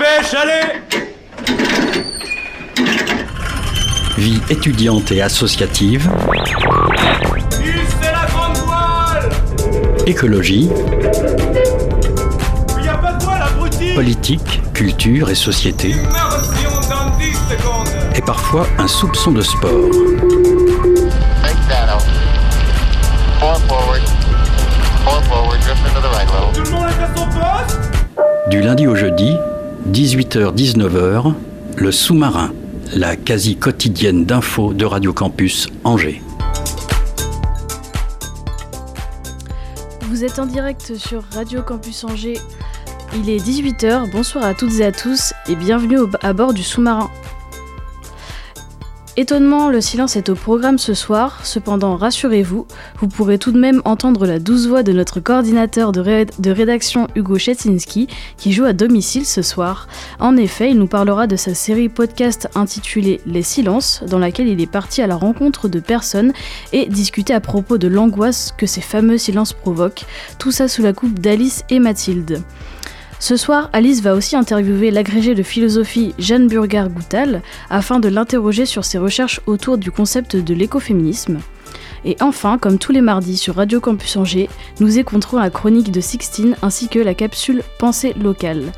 dépêche, allez Vie étudiante et associative. c'est la grande voile Écologie. Il a pas de voile, abruti Politique, culture et société. Immersion dans 10 secondes Et parfois un soupçon de sport. Du lundi au jeudi, 18h-19h, le sous-marin, la quasi quotidienne d'infos de Radio Campus Angers. Vous êtes en direct sur Radio Campus Angers. Il est 18h, bonsoir à toutes et à tous et bienvenue à bord du sous-marin. Étonnement, le silence est au programme ce soir, cependant rassurez-vous, vous pourrez tout de même entendre la douce voix de notre coordinateur de, ré- de rédaction Hugo Chetzinski qui joue à domicile ce soir. En effet, il nous parlera de sa série podcast intitulée Les silences, dans laquelle il est parti à la rencontre de personnes et discuter à propos de l'angoisse que ces fameux silences provoquent, tout ça sous la coupe d'Alice et Mathilde. Ce soir, Alice va aussi interviewer l'agrégé de philosophie Jeanne Burgard-Goutal afin de l'interroger sur ses recherches autour du concept de l'écoféminisme. Et enfin, comme tous les mardis sur Radio Campus Angers, nous écouterons la chronique de Sixtine ainsi que la capsule Pensée locale.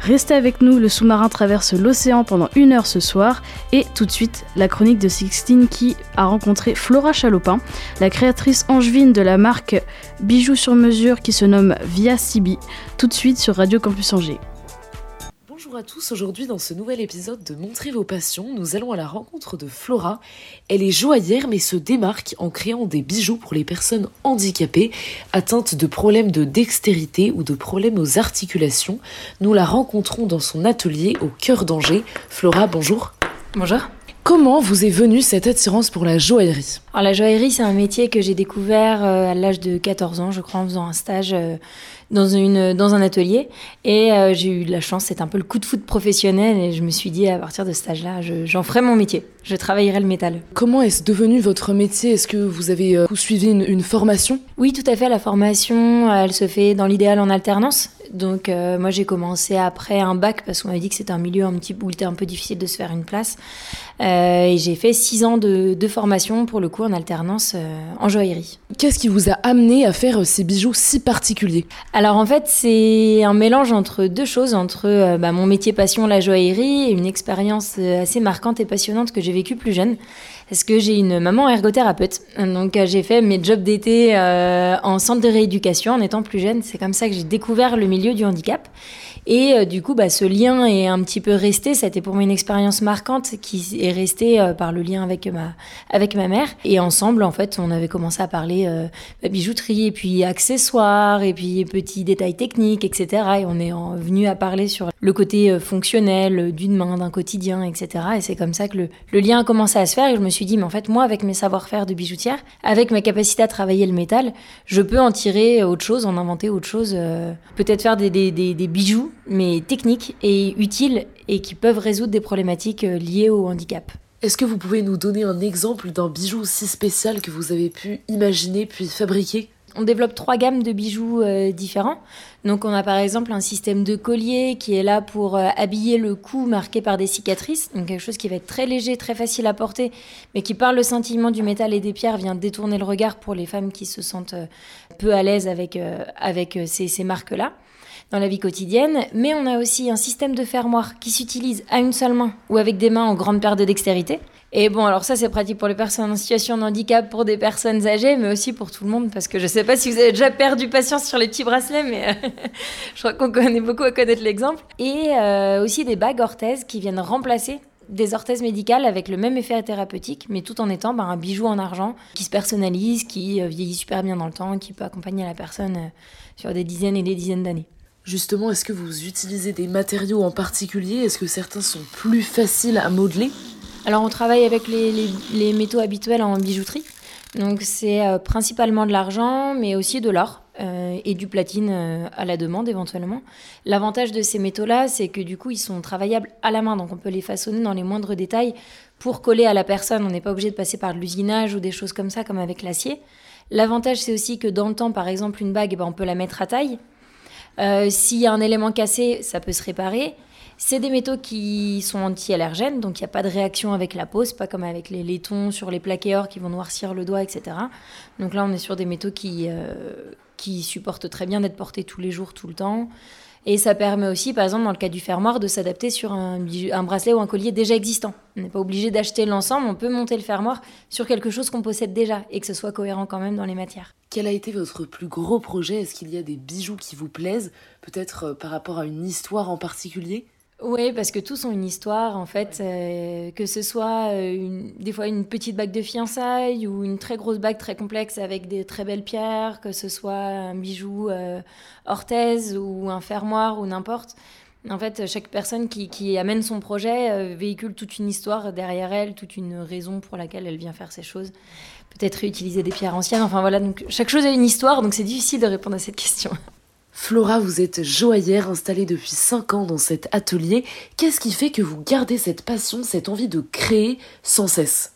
Restez avec nous, le sous-marin traverse l'océan pendant une heure ce soir et tout de suite la chronique de Sixtine qui a rencontré Flora Chalopin, la créatrice angevine de la marque Bijoux sur mesure qui se nomme Via Sibi, tout de suite sur Radio Campus Angers. Bonjour à tous, aujourd'hui dans ce nouvel épisode de Montrer vos passions, nous allons à la rencontre de Flora. Elle est joaillère mais se démarque en créant des bijoux pour les personnes handicapées atteintes de problèmes de dextérité ou de problèmes aux articulations. Nous la rencontrons dans son atelier au cœur d'Angers. Flora, bonjour. Bonjour. Comment vous est venue cette attirance pour la joaillerie? Alors la joaillerie, c'est un métier que j'ai découvert euh, à l'âge de 14 ans, je crois, en faisant un stage euh, dans, une, dans un atelier. Et euh, j'ai eu de la chance, c'est un peu le coup de foot professionnel. Et je me suis dit, à partir de ce je- j'en ferai mon métier. Je travaillerai le métal. Comment est-ce devenu votre métier? Est-ce que vous avez euh, suivi une, une formation? Oui, tout à fait. La formation, elle se fait dans l'idéal en alternance. Donc euh, moi, j'ai commencé après un bac parce qu'on m'a dit que c'était un milieu un petit où il était un peu difficile de se faire une place. Euh, et j'ai fait six ans de, de formation pour le coup en alternance euh, en joaillerie. Qu'est-ce qui vous a amené à faire ces bijoux si particuliers? Alors en fait, c'est un mélange entre deux choses, entre bah, mon métier passion, la joaillerie, et une expérience assez marquante et passionnante que j'ai vécue plus jeune. Parce que j'ai une maman ergothérapeute. Donc euh, j'ai fait mes jobs d'été euh, en centre de rééducation en étant plus jeune. C'est comme ça que j'ai découvert le milieu du handicap. Et euh, du coup, bah, ce lien est un petit peu resté. C'était pour moi une expérience marquante qui est restée euh, par le lien avec ma, avec ma mère. Et ensemble, en fait, on avait commencé à parler euh, bah, bijouterie, et puis accessoires, et puis petits détails techniques, etc. Et on est en- venu à parler sur le côté euh, fonctionnel euh, d'une main, d'un quotidien, etc. Et c'est comme ça que le, lien a commencé à se faire. Et je me suis dit, mais en fait, moi, avec mes savoir-faire de bijoutière, avec ma capacité à travailler le métal, je peux en tirer autre chose, en inventer autre chose. Peut-être faire des, des, des bijoux, mais techniques et utiles, et qui peuvent résoudre des problématiques euh, liées au handicap. Est-ce que vous pouvez nous donner un exemple d'un bijou si spécial que vous avez pu imaginer puis fabriquer? On développe trois gammes de bijoux euh, différents. Donc on a par exemple un système de collier qui est là pour euh, habiller le cou marqué par des cicatrices, donc quelque chose qui va être très léger, très facile à porter, mais qui par le scintillement du métal et des pierres vient détourner le regard pour les femmes qui se sentent euh, peu à l'aise avec, avec ces, ces marques-là dans la vie quotidienne, mais on a aussi un système de fermoir qui s'utilise à une seule main ou avec des mains en grande perte de dextérité. Et bon, alors ça c'est pratique pour les personnes en situation de handicap, pour des personnes âgées, mais aussi pour tout le monde, parce que je sais pas si vous avez déjà perdu patience sur les petits bracelets, mais je crois qu'on connaît beaucoup à connaître l'exemple. Et euh, aussi des bagues orthèses qui viennent remplacer des orthèses médicales avec le même effet thérapeutique, mais tout en étant bah, un bijou en argent qui se personnalise, qui euh, vieillit super bien dans le temps, qui peut accompagner la personne euh, sur des dizaines et des dizaines d'années. Justement, est-ce que vous utilisez des matériaux en particulier? Est-ce que certains sont plus faciles à modeler? Alors on travaille avec les, métaux habituels en bijouterie. Donc c'est euh, principalement de l'argent, mais aussi de l'or euh, et du platine euh, à la demande éventuellement. L'avantage de ces métaux-là, c'est que du coup ils sont travaillables à la main, donc on peut les façonner dans les moindres détails pour coller à la personne. On n'est pas obligé de passer par de l'usinage ou des choses comme ça, comme avec l'acier. L'avantage c'est aussi que dans le temps, par exemple, une bague, eh ben, on peut la mettre à taille. Euh, S'il y a un élément cassé, ça peut se réparer. C'est des métaux qui sont anti-allergènes, donc il n'y a pas de réaction avec la peau, c'est pas comme avec les laitons sur les plaqués or qui vont noircir le doigt, etc. Donc là, on est sur des métaux qui, euh, qui supportent très bien d'être portés tous les jours, tout le temps. Et ça permet aussi, par exemple, dans le cas du fermoir, de s'adapter sur un, bracelet ou un collier déjà existant. On n'est pas obligé d'acheter l'ensemble, on peut monter le fermoir sur quelque chose qu'on possède déjà et que ce soit cohérent quand même dans les matières. Quel a été votre plus gros projet? Est-ce qu'il y a des bijoux qui vous plaisent? Peut-être euh, par rapport à une histoire en particulier? Oui, parce que tous ont une histoire, en fait, euh, que ce soit euh, une- des fois une petite bague de fiançailles ou une très grosse bague très complexe avec des très belles pierres, que ce soit un bijou euh, orthèse ou un fermoir ou n'importe. En fait, chaque personne qui, qui amène son projet euh, véhicule toute une histoire derrière elle, toute une raison pour laquelle elle vient faire ces choses. Peut-être réutiliser des pierres anciennes, enfin voilà, donc chaque chose a une histoire, donc c'est difficile de répondre à cette question. Flora, vous êtes joaillère installée depuis 5 ans dans cet atelier. Qu'est-ce qui fait que vous gardez cette passion, cette envie de créer sans cesse?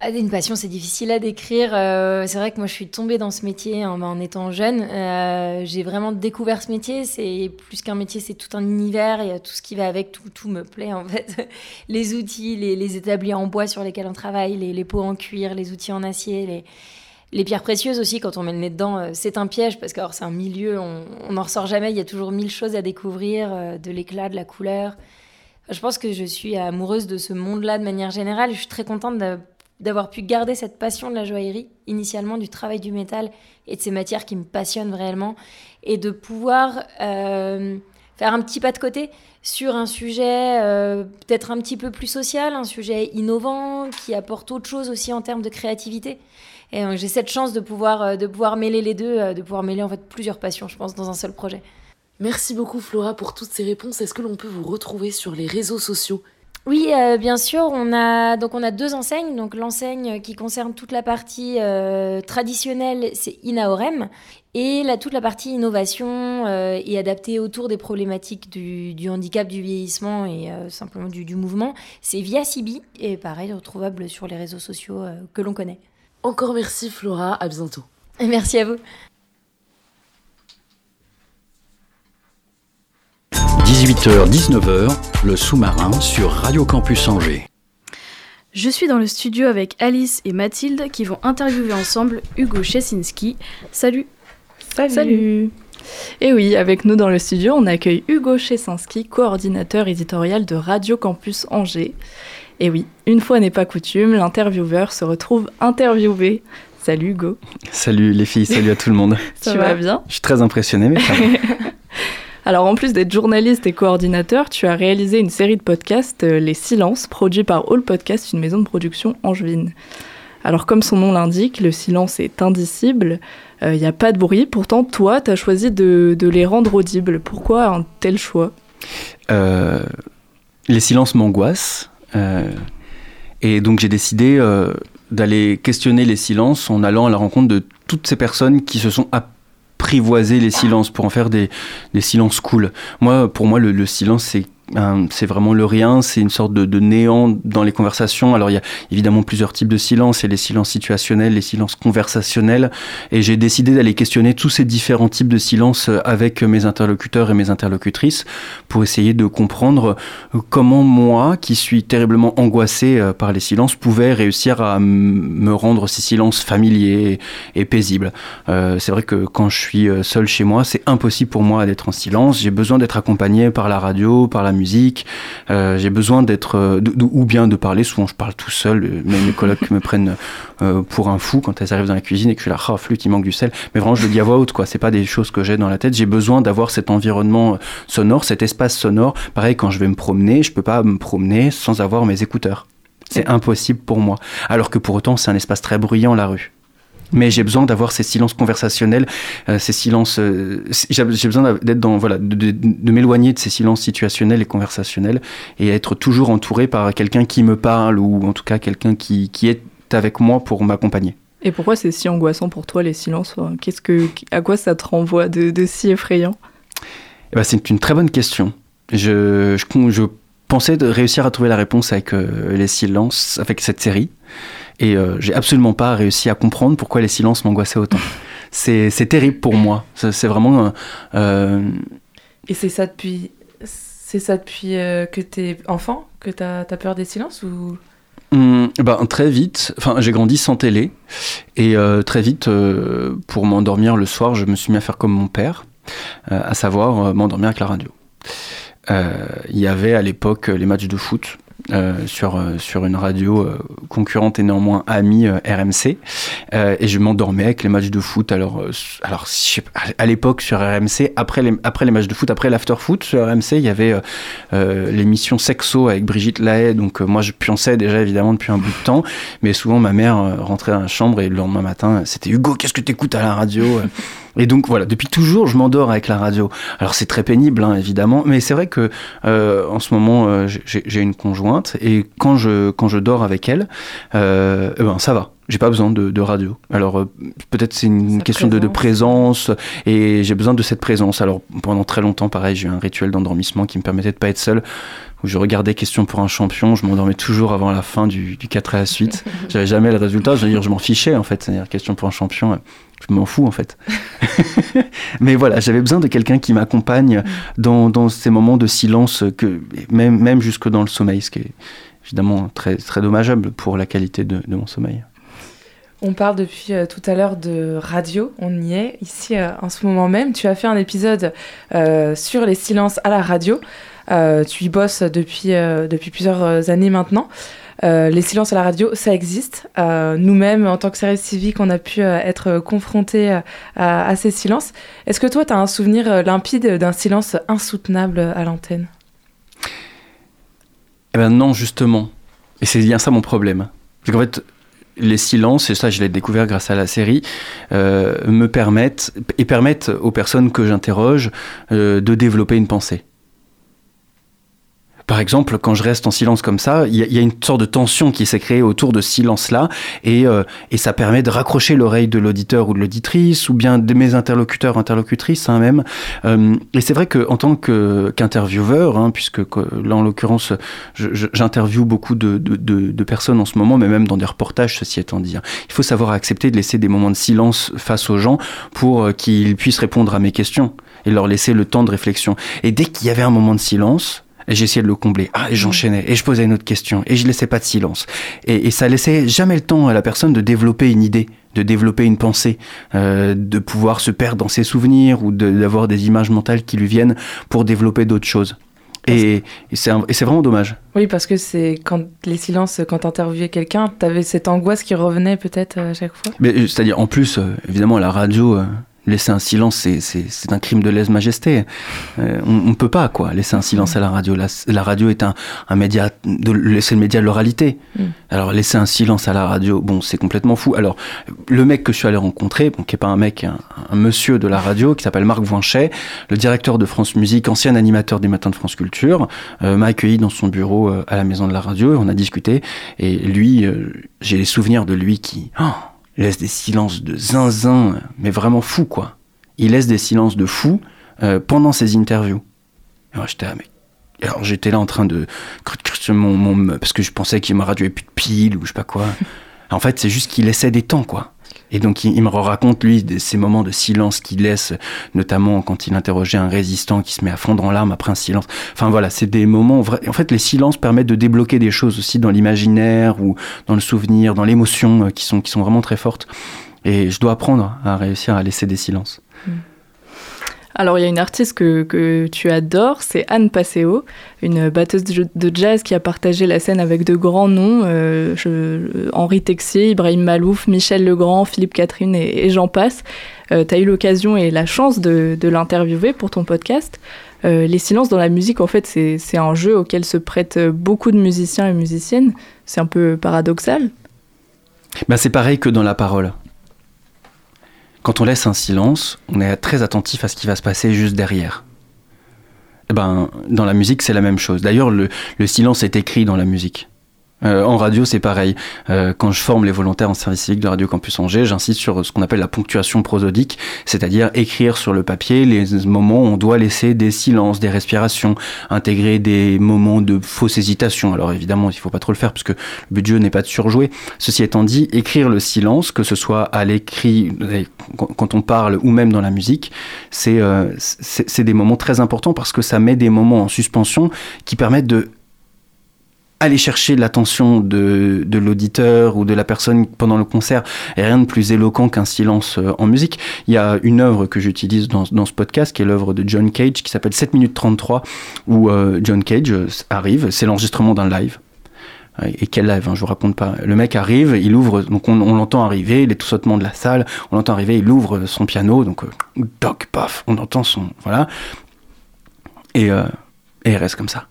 Ah, Une passion, c'est difficile à décrire. Euh, c'est vrai que moi, je suis tombée dans ce métier en, en étant jeune. Euh, j'ai vraiment découvert ce métier. C'est plus qu'un métier, c'est tout un univers. Il y tout ce qui va avec. Tout, me plaît en fait. les outils, les, les établis en bois sur lesquels on travaille, les, les pots en cuir, les outils en acier, les, les pierres précieuses aussi. Quand on met le nez dedans, euh, c'est un piège parce que c'est un milieu, on n'en ressort jamais. Il y a toujours mille choses à découvrir, euh, de l'éclat, de la couleur. Je pense que je suis amoureuse de ce monde-là de manière générale. Je suis très contente d'avoir pu garder cette passion de la joaillerie, initialement du travail du métal et de ces matières qui me passionnent réellement, et de pouvoir euh, faire un petit pas de côté sur un sujet peut-être un petit peu plus social, un sujet innovant, qui apporte autre chose aussi en termes de créativité. Et donc, j'ai cette chance de pouvoir, euh, de pouvoir mêler les deux, euh, de pouvoir mêler en fait plusieurs passions, je pense, dans un seul projet. Merci beaucoup Flora pour toutes ces réponses. Est-ce que l'on peut vous retrouver sur les réseaux sociaux? Oui, euh, bien sûr. On a donc on a deux enseignes. Donc l'enseigne qui concerne toute la partie euh, traditionnelle, c'est Inaorem, et toute la partie innovation euh, et adaptée autour des problématiques du, du handicap, du vieillissement et euh, simplement du, du mouvement, c'est Via Sibi et pareil retrouvable sur les réseaux sociaux euh, que l'on connaît. Encore merci Flora, à bientôt. Et merci à vous. 18h-19h, le sous-marin sur Radio Campus Angers. Je suis dans le studio avec Alice et Mathilde qui vont interviewer ensemble Hugo Chesinski. Salut Salut. Salut. Et oui, avec nous dans le studio, on accueille Hugo Chesinski, coordinateur éditorial de Radio Campus Angers. Et oui, une fois n'est pas coutume, l'intervieweur se retrouve interviewé. Salut Hugo, Salut les filles, salut à tout le monde. tu vas bien? Je suis très impressionné, mais ça va. Alors en plus d'être journaliste et coordinateur, tu as réalisé une série de podcasts, euh, Les Silences, produits par All Podcast, une maison de production angevine. Alors comme son nom l'indique, le silence est indicible, il n'y a pas de bruit, pourtant toi, tu as choisi de, de les rendre audibles. Pourquoi un tel choix? Euh, les silences m'angoissent. Euh, et donc j'ai décidé euh, d'aller questionner les silences en allant à la rencontre de toutes ces personnes qui se sont apprivoisées les silences pour en faire des, des silences cool. Moi, pour moi, le, le silence, c'est c'est vraiment le rien, c'est une sorte de, néant dans les conversations. Alors il y a évidemment plusieurs types de silences, il y a les silences situationnels, les silences conversationnels, et j'ai décidé d'aller questionner tous ces différents types de silences avec mes interlocuteurs et mes interlocutrices pour essayer de comprendre comment moi, qui suis terriblement angoissé euh, par les silences, pouvais réussir à me rendre ces silences familiers et, et paisibles. Euh, c'est vrai que quand je suis euh, seul chez moi, c'est impossible pour moi d'être en silence. J'ai besoin d'être accompagné par la radio, par la musique. Euh, j'ai besoin d'être, euh, ou bien de parler. Souvent, je parle tout seul. euh, Mes, colocs me prennent euh, pour un fou quand elles arrivent dans la cuisine et que je suis là, ah, flûte, il manque du sel. Mais vraiment, je le dis à voix haute, quoi. C'est pas des choses que j'ai dans la tête. J'ai besoin d'avoir cet environnement sonore, cet espace sonore. Pareil, quand je vais me promener, je peux pas me promener sans avoir mes écouteurs. C'est impossible pour moi. Alors que pour autant, c'est un espace très bruyant, la rue. Mais j'ai besoin d'avoir ces silences conversationnels, euh, ces silences. euh, j'ai besoin d'être dans voilà, de, de- de m'éloigner de ces silences situationnels et conversationnels et être toujours entouré par quelqu'un qui me parle ou en tout cas quelqu'un qui, qui est avec moi pour m'accompagner. Et pourquoi c'est si angoissant pour toi les silences? Qu'est-ce que, à quoi ça te renvoie de, de si effrayant? Eh ben, c'est une très bonne question. Je, je, pensais de réussir à trouver la réponse avec euh, les silences, avec cette série. Et euh, j'ai absolument pas réussi à comprendre pourquoi les silences m'angoissaient autant. C'est c'est terrible pour moi. C'est c'est vraiment. un- euh, Et c'est ça depuis. C'est ça depuis euh, que t'es enfant que t'as as peur des silences ou? Hum, ben, très vite, enfin j'ai grandi sans télé et euh, très vite euh, pour m'endormir le soir je me suis mis à faire comme mon père, euh, à savoir euh, m'endormir avec la radio. Euh, Il y avait à l'époque les matchs de foot euh, sur, euh, sur une radio euh, concurrente et néanmoins amie euh, RMC Euh, et je m'endormais avec les matchs de foot. Alors, euh, alors pas, à l'époque sur RMC, après les, après les matchs de foot, après l'after foot sur RMC, il y avait euh, euh, l'émission Sexo avec Brigitte Lahaye. Donc euh, moi je pionçais déjà évidemment depuis un bout de temps, mais souvent ma mère euh, rentrait dans la chambre et le lendemain matin c'était Hugo, qu'est-ce que t'écoutes à la radio Et donc voilà, depuis toujours je m'endors avec la radio. Alors c'est très pénible hein, évidemment, mais c'est vrai que euh, en ce moment euh, j'ai une conjointe et quand je quand je dors avec elle, euh, eh ben ça va. J'ai pas besoin de, de radio. Alors euh, peut-être c'est une Sa question de, de présence et j'ai besoin de cette présence. Alors pendant très longtemps, pareil, j'ai eu un rituel d'endormissement qui me permettait de pas être seul. Où je regardais Question pour un champion, je m'endormais toujours avant la fin du, du 4 à la suite. J'avais jamais le résultat, je veux dire, je m'en fichais en fait. C'est-à-dire Question pour un champion, je m'en fous en fait. Mais voilà, j'avais besoin de quelqu'un qui m'accompagne dans, dans ces moments de silence, que, même, même jusque dans le sommeil, ce qui est évidemment très, très dommageable pour la qualité de, de mon sommeil. On parle depuis euh, tout à l'heure de radio, on y est ici euh, en ce moment même. Tu as fait un épisode euh, sur les silences à la radio. Euh, tu y bosses depuis, euh, depuis plusieurs euh, années maintenant. Les silences à la radio, ça existe. Nous-mêmes, en tant que service civique, on a pu être confrontés à, à ces silences. Est-ce que toi, tu as un souvenir limpide d'un silence insoutenable à l'antenne? Eh ben non, justement. Et c'est bien ça mon problème. C'est qu'en fait, les silences, et ça je l'ai découvert grâce à la série, me permettent et permettent aux personnes que j'interroge de développer une pensée. Par exemple, quand je reste en silence comme ça, il y, y a une sorte de tension qui s'est créée autour de ce silence-là, et, euh, et ça permet de raccrocher l'oreille de l'auditeur ou de l'auditrice, ou bien de mes interlocuteurs, interlocutrices hein, même. Euh, et c'est vrai qu'en tant qu'intervieweur, hein, puisque que- là en l'occurrence, j'interviewe beaucoup de, de- de- de personnes en ce moment, mais même dans des reportages, ceci étant dit. hein. Il faut savoir accepter de laisser des moments de silence face aux gens pour euh, qu'ils puissent répondre à mes questions et leur laisser le temps de réflexion. Et dès qu'il y avait un moment de silence, et j'essayais de le combler. Ah, et j'enchaînais, et je posais une autre question, et je laissais pas de silence. Et, et ça laissait jamais le temps à la personne de développer une idée, de développer une pensée, euh, de pouvoir se perdre dans ses souvenirs ou de- d'avoir des images mentales qui lui viennent pour développer d'autres choses. Et, et c'est vraiment dommage. Oui, parce que c'est quand les silences, quand t'interviewais quelqu'un, t'avais cette angoisse qui revenait peut-être à chaque fois. Euh, c'est-à-dire, en plus, euh, évidemment, à la radio, euh, laisser un silence, c'est- c'est c'est un crime de lèse-majesté. Euh, on ne peut pas, quoi, laisser un silence à la radio. La, la radio est un, un média, de, c'est le média de l'oralité. Mm. Alors, laisser un silence à la radio, bon, c'est complètement fou. Alors, le mec que je suis allé rencontrer, bon, qui est pas un mec, un, un monsieur de la radio, qui s'appelle Marc Voinchet, le directeur de France Musique, ancien animateur des matins de France Culture, euh, m'a accueilli dans son bureau euh, à la maison de la radio et on a discuté. Et lui, euh, j'ai les souvenirs de lui qui oh, laisse des silences de zinzin, mais vraiment fou, quoi. Il laisse des silences de fou euh, pendant ses interviews. J'étais mais alors j'étais là en train de mon, mon parce que je pensais qu'il ma radio avait plus de piles ou je sais pas quoi. en fait, c'est juste qu'il laissait des temps quoi. Et donc il, me raconte lui ces moments de silence qu'il laisse, notamment quand il interrogeait un résistant qui se met à fondre en larmes après un silence. Enfin voilà, c'est des moments. En fait, les silences permettent de débloquer des choses aussi dans l'imaginaire ou dans le souvenir, dans l'émotion, euh, qui sont qui sont vraiment très fortes. Et je dois apprendre à réussir à laisser des silences. Alors, il y a une artiste que, que tu adores, c'est Anne Passeo, une batteuse de, jazz qui a partagé la scène avec de grands noms, euh, Henri Texier, Ibrahim Malouf, Michel Legrand, Philippe Catherine et, j'en passe. tu as eu l'occasion et la chance de, l'interviewer pour ton podcast. Euh, les silences dans la musique, en fait, c'est un jeu auquel se prêtent beaucoup de musiciens et musiciennes. C'est un peu paradoxal. Ben, c'est pareil que dans la parole. Quand on laisse un silence, on est très attentif à ce qui va se passer juste derrière. Eh ben, dans la musique, c'est la même chose. D'ailleurs, le, le silence est écrit dans la musique. Euh, en radio, c'est pareil. Euh, quand je forme les volontaires en service civique de Radio Campus Angers, j'insiste sur ce qu'on appelle la ponctuation prosodique, c'est-à-dire écrire sur le papier les moments où on doit laisser des silences, des respirations, intégrer des moments de fausse hésitation. Alors évidemment, il faut pas trop le faire parce que le but du jeu n'est pas de surjouer. Ceci étant dit, écrire le silence, que ce soit à l'écrit, quand on parle ou même dans la musique, euh, c'est des moments très importants parce que ça met des moments en suspension qui permettent de aller chercher l'attention de, de l'auditeur ou de la personne pendant le concert et rien de plus éloquent qu'un silence euh, en musique. Il y a une œuvre que j'utilise dans, dans, ce podcast qui est l'œuvre de John Cage qui s'appelle 7 minutes 33 où euh, John Cage euh, arrive, c'est l'enregistrement d'un live. Et quel live, hein, je vous raconte pas. Le mec arrive, il ouvre, donc on, l'entend arriver, les sautements de la salle, on l'entend arriver, il ouvre son piano, donc euh, toc, paf, on entend son. Voilà. Et, et il reste comme ça.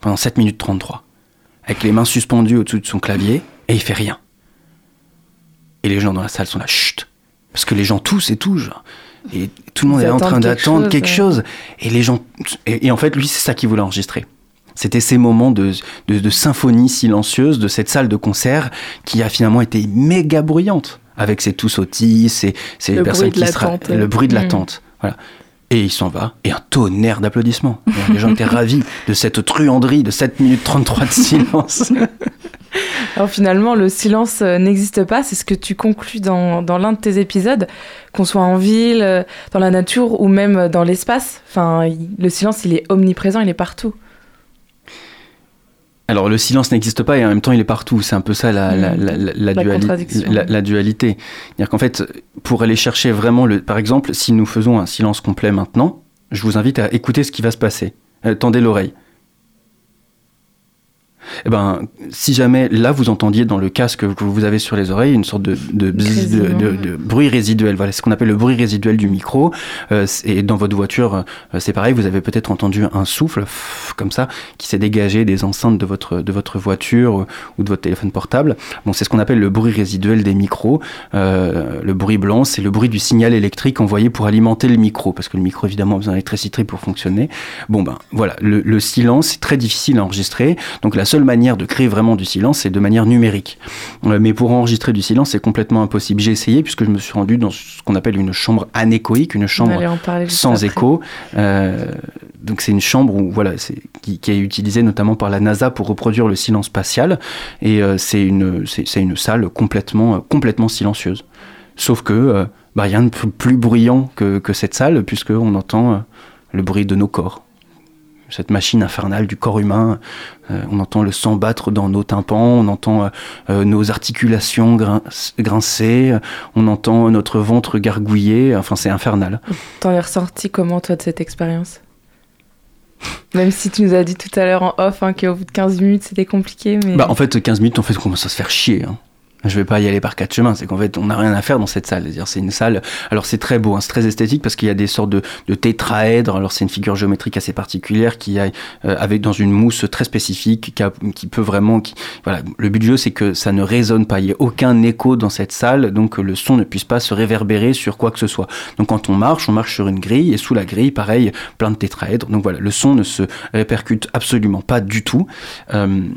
Pendant 7 minutes 33 avec les mains suspendues au-dessus de son clavier, et il fait rien. Et les gens dans la salle sont là, chut, parce que les gens tous et tous, et tout le monde Ils est en train quelque d'attendre chose, quelque ouais. chose, et les gens, et, et en fait lui c'est ça qu'il voulait enregistrer. C'était ces moments de, de, de symphonie silencieuse de cette salle de concert qui a finalement été méga bruyante avec ses tous sautis, ces, ces Le personnes bruit de qui se le bruit de Mm. l'attente. Voilà. Et il s'en va, et un tonnerre d'applaudissements. Les gens étaient ravis de cette truanderie de 7 minutes 33 de silence. Alors finalement, le silence euh, n'existe pas, c'est ce que tu conclus dans, dans l'un de tes épisodes, qu'on soit en ville, euh, dans la nature ou même euh, dans l'espace. Enfin, le silence, il est omniprésent, il est partout. Alors le silence n'existe pas et en même temps il est partout. C'est un peu ça la, la, Mm. la, la, La duali- contradiction. la- la dualité. C'est-à-dire qu'en fait, pour aller chercher vraiment le... Par exemple, si nous faisons un silence complet maintenant, je vous invite à écouter ce qui va se passer. Euh, tendez l'oreille. Eh ben, si jamais là vous entendiez dans le casque que vous avez sur les oreilles une sorte de, de, bzzz, de, Grésillement. de- de bruit résiduel, voilà ce qu'on appelle le bruit résiduel du micro. Euh, et dans votre voiture, euh, c'est pareil, vous avez peut-être entendu un souffle pff, comme ça qui s'est dégagé des enceintes de votre de votre voiture euh, ou de votre téléphone portable. Bon, c'est ce qu'on appelle le bruit résiduel des micros. Euh, le bruit blanc, c'est le bruit du signal électrique envoyé pour alimenter le micro, parce que le micro évidemment a besoin d'électricité pour fonctionner. Bon ben voilà, le, le silence c'est très difficile à enregistrer, donc la seule manière de créer vraiment du silence c'est de manière numérique. Euh, mais pour enregistrer du silence c'est complètement impossible. J'ai essayé puisque je me suis rendu dans ce qu'on appelle une chambre anéchoïque, une chambre sans écho. Euh, donc c'est une chambre où voilà, qui, qui est utilisée notamment par la NASA pour reproduire le silence spatial et euh, c'est une une salle complètement euh, complètement silencieuse. Sauf que bah, rien de plus- bruyant que, que cette salle puisque on entend le bruit de nos corps. Cette machine infernale du corps humain, Euh, on entend le sang battre dans nos tympans, on entend euh, euh, nos articulations grin- grincer, on entend notre ventre gargouiller, enfin c'est infernal. T'en es ressorti comment, toi, de cette expérience? Même si tu nous as dit tout à l'heure en off hein, qu'au bout de 15 minutes, c'était compliqué, mais... Bah, en fait, 15 minutes, en fait, on commence à se faire chier. hein. Je vais pas y aller par quatre chemins. C'est qu'en fait, on n'a rien à faire dans cette salle. C'est-à-dire, c'est une salle. Alors, c'est très beau, hein, c'est très esthétique parce qu'il y a des sortes de, tétraèdres. Alors, c'est une figure géométrique assez particulière qui a, euh, avec dans une mousse très spécifique, qui, peut vraiment. Le but du jeu, c'est que ça ne résonne pas. Il n'y a aucun écho dans cette salle, donc le son ne puisse pas se réverbérer sur quoi que ce soit. Donc, quand on marche, on marche sur une grille et sous la grille, pareil, plein de tétraèdres. Donc voilà, le son ne se répercute absolument pas du tout. Euh,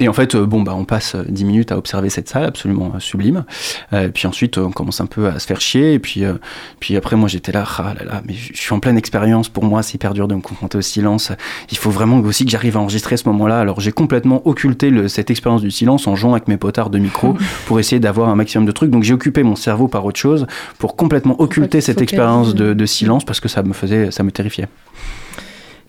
et en fait, euh, bon, bah, on passe euh, 10 minutes à observer cette salle absolument euh, sublime. Euh, puis ensuite, euh, on commence un peu à se faire chier. Et puis, euh, puis après, moi, j'étais là, ah là là, mais je suis en pleine expérience. Pour moi, c'est hyper dur de me confronter au silence. Il faut vraiment aussi que j'arrive à enregistrer ce moment-là. Alors, j'ai complètement occulté le- cette expérience du silence en jouant avec mes potards de micro pour essayer d'avoir un maximum de trucs. Donc, j'ai occupé mon cerveau par autre chose pour complètement occulter cette expérience de, de silence parce que ça me faisait, ça me terrifiait.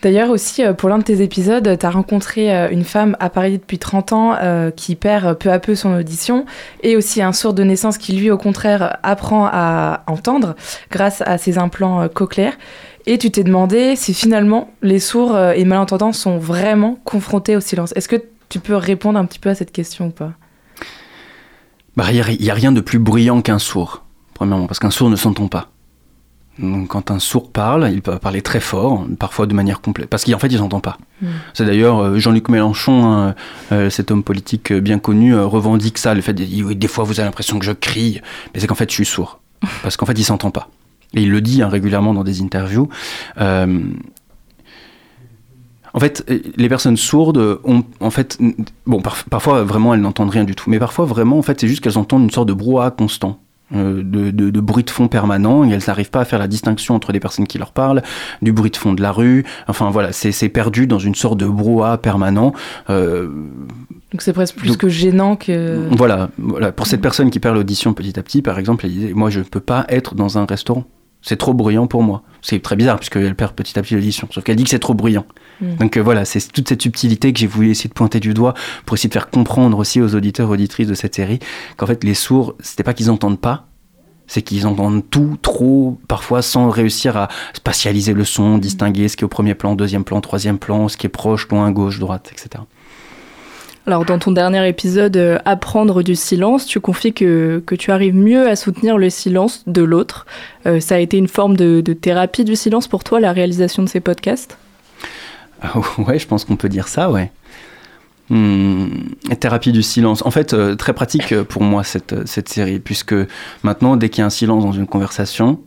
D'ailleurs aussi, euh, pour l'un de tes épisodes, tu as rencontré euh, une femme à Paris depuis 30 ans euh, qui perd peu à peu son audition et aussi un sourd de naissance qui, lui, au contraire, apprend à entendre grâce à ses implants cochléaires. Et tu t'es demandé si finalement les sourds et malentendants sont vraiment confrontés au silence. Est-ce que tu peux répondre un petit peu à cette question ou pas? Bah, il n'y a, rien de plus bruyant qu'un sourd, premièrement, parce qu'un sourd ne s'entend pas. Donc, quand un sourd parle, il peut parler très fort, parfois de manière complète, parce qu'en fait, il s'entend pas. Mm. C'est d'ailleurs euh, Jean-Luc Mélenchon, hein, euh, cet homme politique euh, bien connu, revendique ça, le fait de dire, oui, des fois vous avez l'impression que je crie, mais c'est qu'en fait, je suis sourd, parce qu'en fait, il s'entend pas. Et il le dit hein, régulièrement dans des interviews. Euh, En fait, les personnes sourdes ont, en fait, bon, par- parfois vraiment elles n'entendent rien du tout, mais parfois vraiment, en fait, c'est juste qu'elles entendent une sorte de brouhaha constant. Euh, De, de- de bruit de fond permanent et elles n'arrivent pas à faire la distinction entre les personnes qui leur parlent, du bruit de fond de la rue. Enfin voilà, c'est perdu dans une sorte de brouhaha permanent. Euh, Donc c'est presque plus Donc- que gênant que. voilà, voilà, pour cette personne qui perd l'audition petit à petit, par exemple, elle disait Moi, je ne peux pas être dans un restaurant. C'est trop bruyant pour moi. C'est très bizarre, puisqu'elle perd petit à petit l'audition. Sauf qu'elle dit que c'est trop bruyant. Mm. Donc euh, voilà, c'est toute cette subtilité que j'ai voulu essayer de pointer du doigt pour essayer de faire comprendre aussi aux auditeurs, auditrices de cette série qu'en fait, les sourds, c'était pas qu'ils entendent pas, c'est qu'ils entendent tout trop, parfois sans réussir à spatialiser le son, distinguer ce qui est au premier plan, deuxième plan, troisième plan, ce qui est proche, loin, gauche, droite, etc. Alors dans ton dernier épisode, euh, Apprendre du silence, tu confies que, que tu arrives mieux à soutenir le silence de l'autre. Euh, ça a été une forme de, thérapie du silence pour toi, la réalisation de ces podcasts? Ouais, je pense qu'on peut dire ça, ouais. Hmm, thérapie du silence. En fait, euh, très pratique pour moi cette, cette série, puisque maintenant, dès qu'il y a un silence dans une conversation,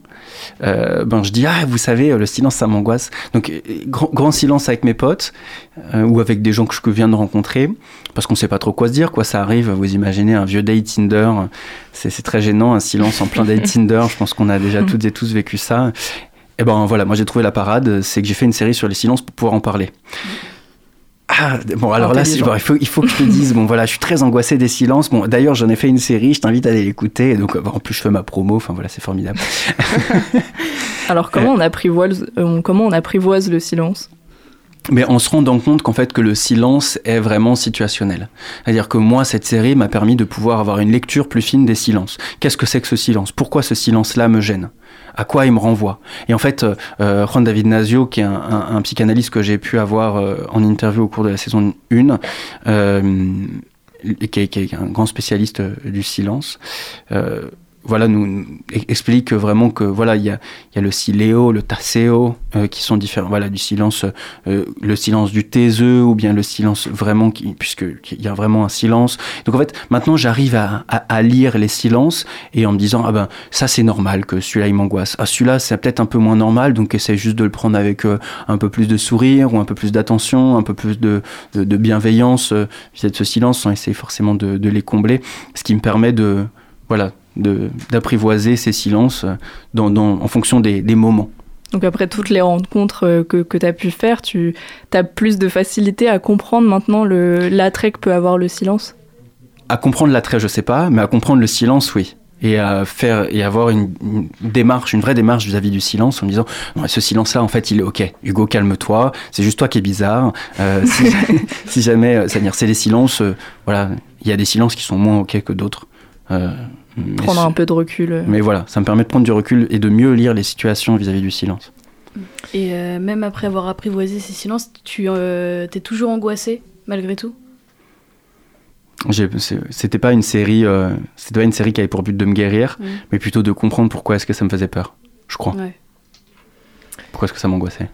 euh, ben je dis ah vous savez euh, le silence ça m'angoisse. Donc euh, grand, grand silence avec mes potes euh, ou avec des gens que je viens de rencontrer parce qu'on sait pas trop quoi se dire quoi ça arrive. Vous imaginez un vieux date Tinder c'est c'est très gênant un silence en plein date Tinder. Je pense qu'on a déjà toutes et tous vécu ça. Et ben voilà moi j'ai trouvé la parade c'est que j'ai fait une série sur les silences pour pouvoir en parler ah, bon, alors là, bon, il, faut, il faut que je te dise, bon, voilà, je suis très angoissé des silences. Bon, d'ailleurs, j'en ai fait une série, je t'invite à aller l'écouter. Donc, euh, en plus, je fais ma promo, enfin voilà, c'est formidable. Alors comment on, apprivoise, euh, comment on apprivoise le silence? Mais en se rendant compte qu'en fait, que le silence est vraiment situationnel. C'est-à-dire que moi, cette série m'a permis de pouvoir avoir une lecture plus fine des silences. Qu'est-ce que c'est que ce silence? Pourquoi ce silence-là me gêne? À quoi il me renvoie. Et en fait, euh, Juan David Nazio, qui est un, psychanalyste que j'ai pu avoir euh, en interview au cours de la saison 1, euh, qui, est, un grand spécialiste euh, du silence, euh, voilà, nous nous explique vraiment que voilà, il y a, y a le siléo, le tasséo, euh, qui sont différents. Voilà, du silence, euh, le silence du taiseux ou bien le silence vraiment, qui, puisque il y a vraiment un silence. Donc en fait, maintenant j'arrive à, à, lire les silences et en me disant ah ben ça c'est normal que celui-là il m'angoisse. Ah celui-là c'est peut-être un peu moins normal, donc essaie juste de le prendre avec euh, un peu plus de sourire ou un peu plus d'attention, un peu plus de, de, bienveillance vis-à-vis de ce silence, sans essayer forcément de, de les combler, ce qui me permet de voilà d'apprivoiser ces silences euh, dans, dans, en fonction des, des moments. Donc après toutes les rencontres euh, que, que tu as pu faire, tu as plus de facilité à comprendre maintenant l'attrait que peut avoir le silence? À comprendre l'attrait, je sais pas, mais à comprendre le silence, oui. Et à faire et avoir une, une démarche, une vraie démarche vis-à-vis du silence, en me disant non, ce silence-là, en fait, il est ok. Hugo, calme-toi. C'est juste toi qui es bizarre. Euh, si, si jamais, c'est-à-dire, c'est les silences. euh, voilà, il y a des silences qui sont moins ok que d'autres. Euh, Prendre un peu de recul. euh. Mais voilà, ça me permet de prendre du recul et de mieux lire les situations vis-à-vis du silence. Et euh, même après avoir apprivoisé ces silences, tu euh, t'es toujours angoissé malgré tout? C'était pas une série, euh, c'était pas une série qui avait pour but de me guérir, Mm. mais plutôt de comprendre pourquoi est-ce que ça me faisait peur. Je crois. Ouais. Pourquoi est-ce que ça m'angoissait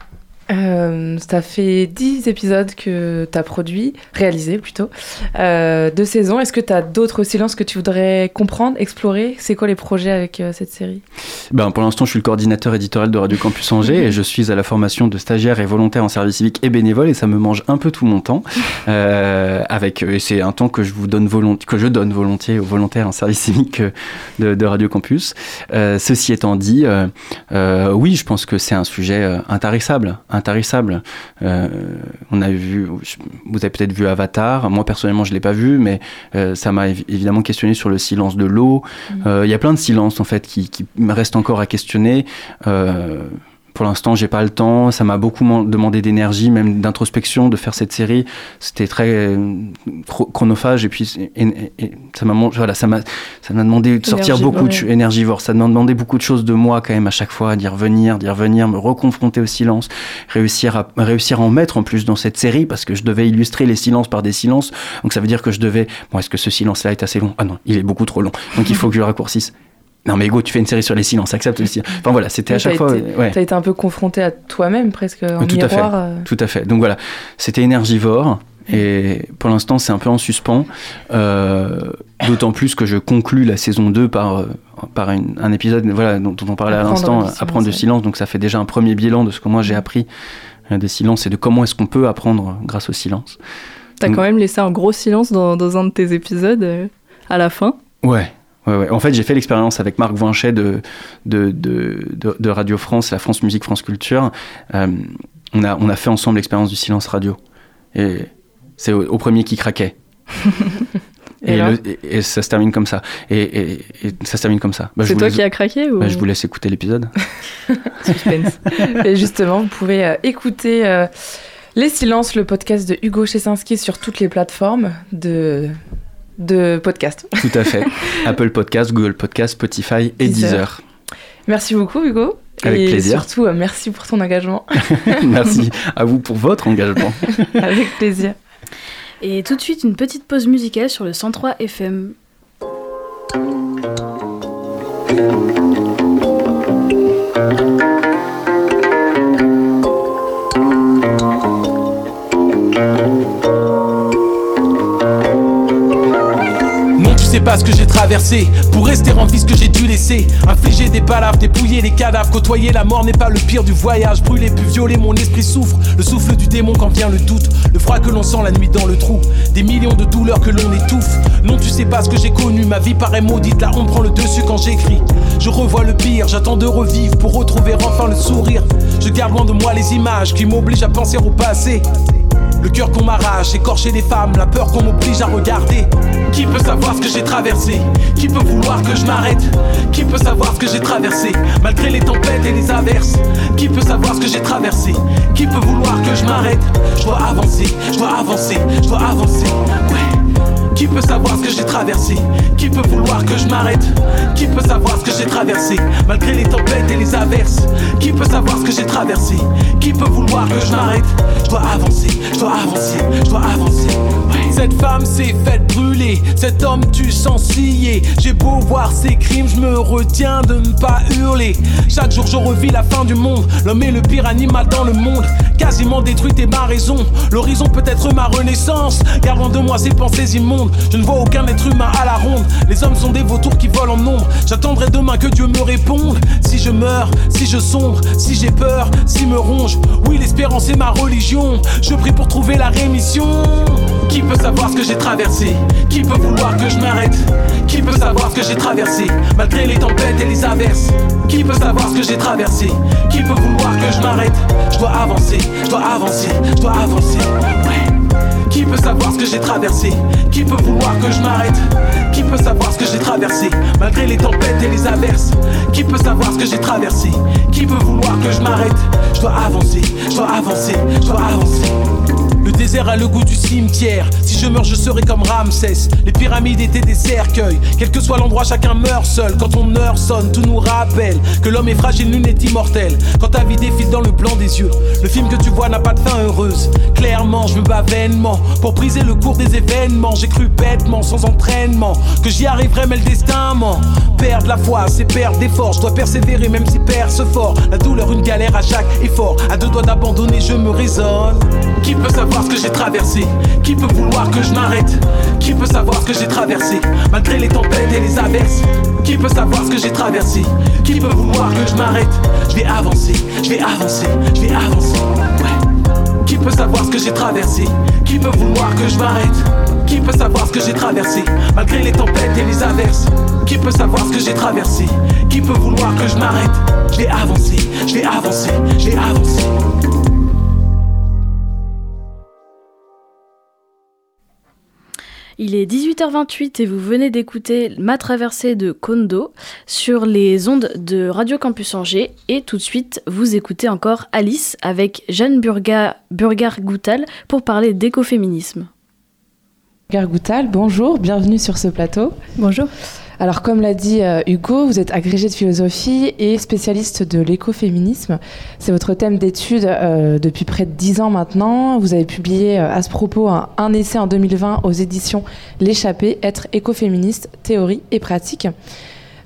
Euh, ça fait 10 épisodes que tu as produit, réalisé plutôt, euh, deux saisons. Est-ce que tu as d'autres silences que tu voudrais comprendre, explorer? C'est quoi les projets avec euh, cette série? Ben, pour l'instant, je suis le coordinateur éditorial de Radio Campus Angers et je suis à la formation de stagiaires et volontaires en service civique et bénévoles et ça me mange un peu tout mon temps. Euh, avec, et c'est un temps que je vous donne volontiers, que je donne volontiers aux volontaires en service civique de, de Radio Campus. Ceci étant dit, oui, je pense que c'est un sujet intarissable, intarissable. Euh, on a vu, vous avez peut-être vu Avatar. Moi personnellement, je l'ai pas vu, mais euh, ça m'a évi- évidemment questionné sur le silence de l'eau. Euh, Il y a plein de silences en fait qui, restent encore à questionner. Pour l'instant, j'ai pas le temps. Ça m'a beaucoup man- demandé d'énergie, même d'introspection, de faire cette série. C'était très euh, chro- chronophage et puis et- et- et ça m'a voilà, ça m'a ça m'a demandé de sortir Énergivore, beaucoup de énergivore. Ça m'a demandé beaucoup de choses de moi quand même à chaque fois, d'y revenir, d'y revenir, me reconfronter au silence, réussir à réussir à en mettre en plus dans cette série parce que je devais illustrer les silences par des silences. Donc ça veut dire que je devais. Bon, est-ce que ce silence-là est assez long? Ah non, il est beaucoup trop long. Donc il faut que je le raccourcisse. Non mais Hugo, tu fais une série sur les silences, accepte le silence. Enfin voilà, c'était à chaque t'as fois. été- ouais. Tu as été un peu confronté à toi-même presque en Tout à fait. miroir. euh. Tout à fait. Donc voilà, c'était énergivore. Et pour l'instant, c'est un peu en suspens. Euh, D'autant plus que je conclus la saison 2 par, euh, par une- un épisode voilà, dont, dont on parlait à l'instant, Apprendre du silence. Donc ça fait déjà un premier bilan de ce que moi j'ai appris des silences et de comment est-ce qu'on peut apprendre grâce au silence. T'as quand même laissé un gros silence dans, dans un de tes épisodes euh, à la fin. Ouais. Ouais, ouais. En fait, j'ai fait l'expérience avec Marc Voinchet de, de, de, de- de Radio France, la France Musique, France Culture. Euh, on, a, on a fait ensemble l'expérience du silence radio. Et c'est au, au premier qui craquait. Et et, alors le- et- et ça se termine comme ça. Et, ça se termine comme ça. Bah, c'est toi laisse- qui as craqué ou bah, je vous laisse écouter l'épisode. suspense Et justement, vous pouvez euh, écouter euh, Les Silences, le podcast de Hugo Chesinski sur toutes les plateformes de, de podcast. Tout à fait. Apple Podcast, Google Podcast, Spotify et Deezer. Deezer. Merci beaucoup, Hugo. Avec et plaisir. surtout, euh, merci pour ton engagement. Merci à vous pour votre engagement. Avec plaisir. Et tout de suite, une petite pause musicale sur le 103 FM. Pas ce que j'ai traversé pour rester en vie ce que j'ai dû laisser. Infliger des palabres, dépouiller les cadavres, côtoyer la mort n'est pas le pire du voyage. Brûler puis violer, mon esprit souffre. Le souffle du démon quand vient le doute. Le froid que l'on sent la nuit dans le trou. Des millions de douleurs que l'on étouffe. Non, tu sais pas ce que j'ai connu. Ma vie paraît maudite, la honte prend le dessus quand j'écris. Je revois le pire, j'attends de revivre pour retrouver enfin le sourire. Je garde loin de moi les images qui m'obligent à penser au passé. Le cœur qu'on m'arrache, écorcher des femmes, la peur qu'on m'oblige à regarder. Qui peut savoir ce que j'ai traversé? Qui peut vouloir que je m'arrête? Qui peut savoir ce que j'ai traversé? Malgré les tempêtes et les averses Qui peut savoir ce que j'ai traversé? Qui peut vouloir que je m'arrête? Je dois avancer, je dois avancer, je dois avancer. Ouais. Qui peut savoir ce que j'ai traversé? Qui peut vouloir que je m'arrête? Qui peut savoir ce que j'ai traversé? Malgré les tempêtes et les averses. Qui peut savoir ce que j'ai traversé? Qui peut vouloir que je m'arrête? Je dois avancer, je dois avancer, je dois avancer. Cette femme s'est faite brûler. Cet homme tu sens scier J'ai beau voir ses crimes Je me retiens de ne pas hurler. Chaque jour je revis la fin du monde. L'homme est le pire animal dans le monde. Quasiment détruite et ma raison. L'horizon peut être ma renaissance. Gardant de moi ces pensées immondes Je ne vois aucun être humain à la ronde. Les hommes sont des vautours qui volent en nombre. J'attendrai demain que Dieu me réponde. Si je meurs, si je sombre, si j'ai peur, si me ronge. Oui l'espérance est ma religion. Je prie pour trouver la rémission. Qui peut savoir ce que j'ai traversé. Qui peut vouloir que je m'arrête? Qui peut savoir ce que j'ai traversé? Malgré les tempêtes et les averses. Qui peut savoir ce que j'ai traversé? Qui peut vouloir que je m'arrête? Je dois avancer, je dois avancer, je dois avancer. Qui peut savoir ce que j'ai traversé? Qui peut vouloir que je m'arrête? Qui peut savoir ce que j'ai traversé? Malgré les tempêtes et les averses. Qui peut savoir ce que j'ai traversé? Qui peut vouloir que je m'arrête? Je dois avancer, je dois avancer, je dois avancer le désert a le goût du cimetière. Si je meurs, je serai comme Ramsès. Les pyramides étaient des cercueils. Quel que soit l'endroit, chacun meurt seul. Quand ton heure sonne, tout nous rappelle que l'homme est fragile, nul n'est immortel. Quand ta vie défile dans le blanc des yeux, le film que tu vois n'a pas de fin heureuse. Clairement, je me bats vainement pour briser le cours des événements. J'ai cru bêtement, sans entraînement, que j'y arriverais, mais le destin ment. Perdre la foi, c'est perdre des forces. Je dois persévérer, même si perce fort. La douleur, une galère à chaque effort. À deux doigts d'abandonner, je me raisonne. Qui peut ce que j'ai traversé. Qui peut vouloir que je m'arrête? Qui peut savoir ce que j'ai traversé? Malgré les tempêtes et les averses. Qui peut savoir ce que j'ai traversé? Qui peut vouloir que je m'arrête? Je vais avancer, je vais avancer, je avancer. Ouais. Qui peut savoir ce que j'ai traversé? Qui peut vouloir que je m'arrête? Qui peut savoir ce que j'ai traversé? Malgré les tempêtes et les averses. Qui peut savoir ce que j'ai traversé? Qui peut vouloir que je m'arrête? Je vais avancer, je vais avancer, je avancer Il est 18h28 et vous venez d'écouter Ma traversée de Kondo sur les ondes de Radio Campus Angers. Et tout de suite, vous écoutez encore Alice avec Jeanne Burga, Burgar-Goutal pour parler d'écoféminisme. Gargoutal, bonjour, bienvenue sur ce plateau. Bonjour. Alors comme l'a dit euh, Hugo, vous êtes agrégé de philosophie et spécialiste de l'écoféminisme. C'est votre thème d'étude euh, depuis près de dix ans maintenant. Vous avez publié euh, à ce propos un, un essai en 2020 aux éditions L'échappée, être écoféministe, théorie et pratique.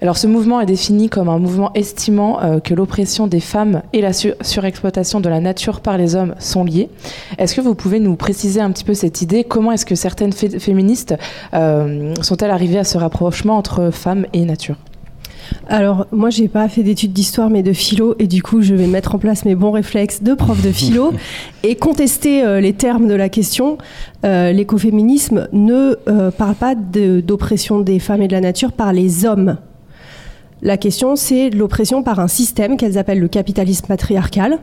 Alors ce mouvement est défini comme un mouvement estimant euh, que l'oppression des femmes et la su- surexploitation de la nature par les hommes sont liées. Est-ce que vous pouvez nous préciser un petit peu cette idée? Comment est-ce que certaines fé- féministes euh, sont-elles arrivées à ce rapprochement entre femmes et nature? Alors, moi, j'ai pas fait d'études d'histoire, mais de philo, et du coup, je vais mettre en place mes bons réflexes de prof de philo et contester euh, les termes de la question. Euh, L'écoféminisme ne euh, parle pas de- d'oppression des femmes et de la nature par les hommes. La question, c'est l'oppression par un système qu'elles appellent le capitalisme patriarcal.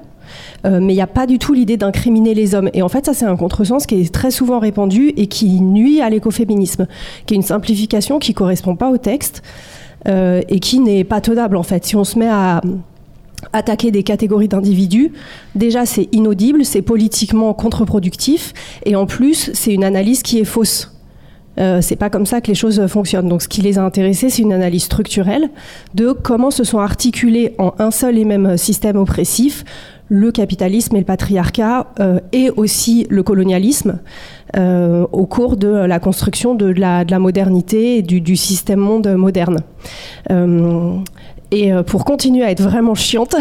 Euh, mais il n'y a pas du tout l'idée d'incriminer les hommes. Et en fait, ça, c'est un contresens qui est très souvent répandu et qui nuit à l'écoféminisme, qui est une simplification qui ne correspond pas au texte euh, et qui n'est pas tenable, en fait. Si on se met à attaquer des catégories d'individus, déjà, c'est inaudible, c'est politiquement contre-productif, et en plus, c'est une analyse qui est fausse. Euh, c'est pas comme ça que les choses fonctionnent. Donc, ce qui les a intéressés, c'est une analyse structurelle de comment se sont articulés en un seul et même système oppressif le capitalisme et le patriarcat euh, et aussi le colonialisme euh, au cours de la construction de la, de la modernité et du, du système monde moderne. Euh, et euh, pour continuer à être vraiment chiante,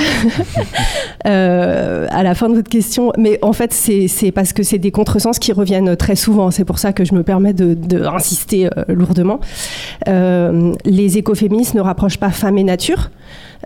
euh, à la fin de votre question, mais en fait, c'est parce que c'est des contresens qui reviennent très souvent. C'est pour ça que je me permets de, de insister euh, lourdement. Les écoféministes ne rapprochent pas femme et nature.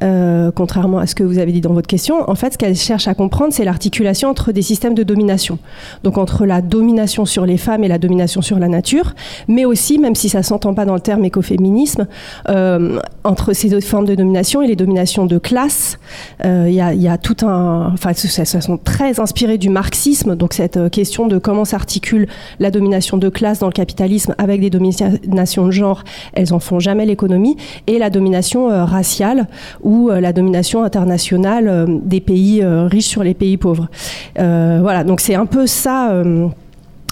Euh, contrairement à ce que vous avez dit dans votre question, en fait, ce qu'elles cherchent à comprendre, c'est l'articulation entre des systèmes de domination. Donc entre la domination sur les femmes et la domination sur la nature, mais aussi, même si ça s'entend pas dans le terme écoféminisme, euh, entre ces deux formes de domination et les dominations de classe, euh, il il y a tout un... Enfin, ça, ça sont très inspirés du marxisme, donc cette euh, question de comment s'articule la domination de classe dans le capitalisme avec des dominations de genre, elles en font jamais l'économie, et la domination euh, raciale, ou euh, la domination internationale euh, des pays euh, riches sur les pays pauvres. Voilà, donc c'est un peu ça.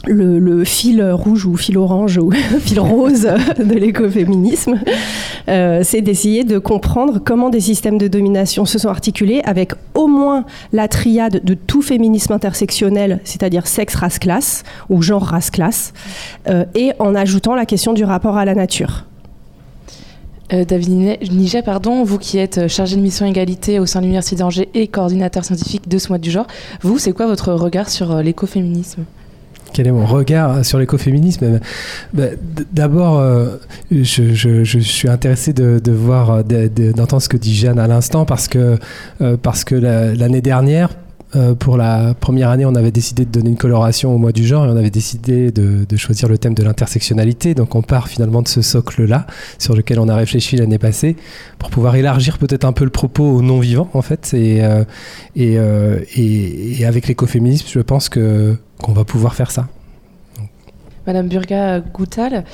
le, fil rouge ou fil orange ou fil rose de l'écoféminisme, c'est d'essayer de comprendre comment des systèmes de domination se sont articulés avec au moins la triade de tout féminisme intersectionnel, c'est-à-dire sexe, race, classe ou genre, race, classe, et en ajoutant la question du rapport à la nature. Euh, David Niget- pardon, vous qui êtes euh, chargé de mission égalité au sein de l'Université d'Angers et coordinateur scientifique de ce mois du genre, vous, c'est quoi votre regard sur euh, l'écoféminisme? Quel est mon regard sur l'écoféminisme? Bah, D'abord, je, suis intéressé de, voir, de- de- d'entendre ce que dit Jeanne à l'instant, parce que, que la- l'année dernière, euh, pour la première année, on avait décidé de donner une coloration au mois du genre et on avait décidé de, choisir le thème de l'intersectionnalité. Donc on part finalement de ce socle-là sur lequel on a réfléchi l'année passée pour pouvoir élargir peut-être un peu le propos aux non-vivants en fait. Et, euh, euh, avec l'écoféminisme, je pense qu'on va pouvoir faire ça. Madame Burga Goutal,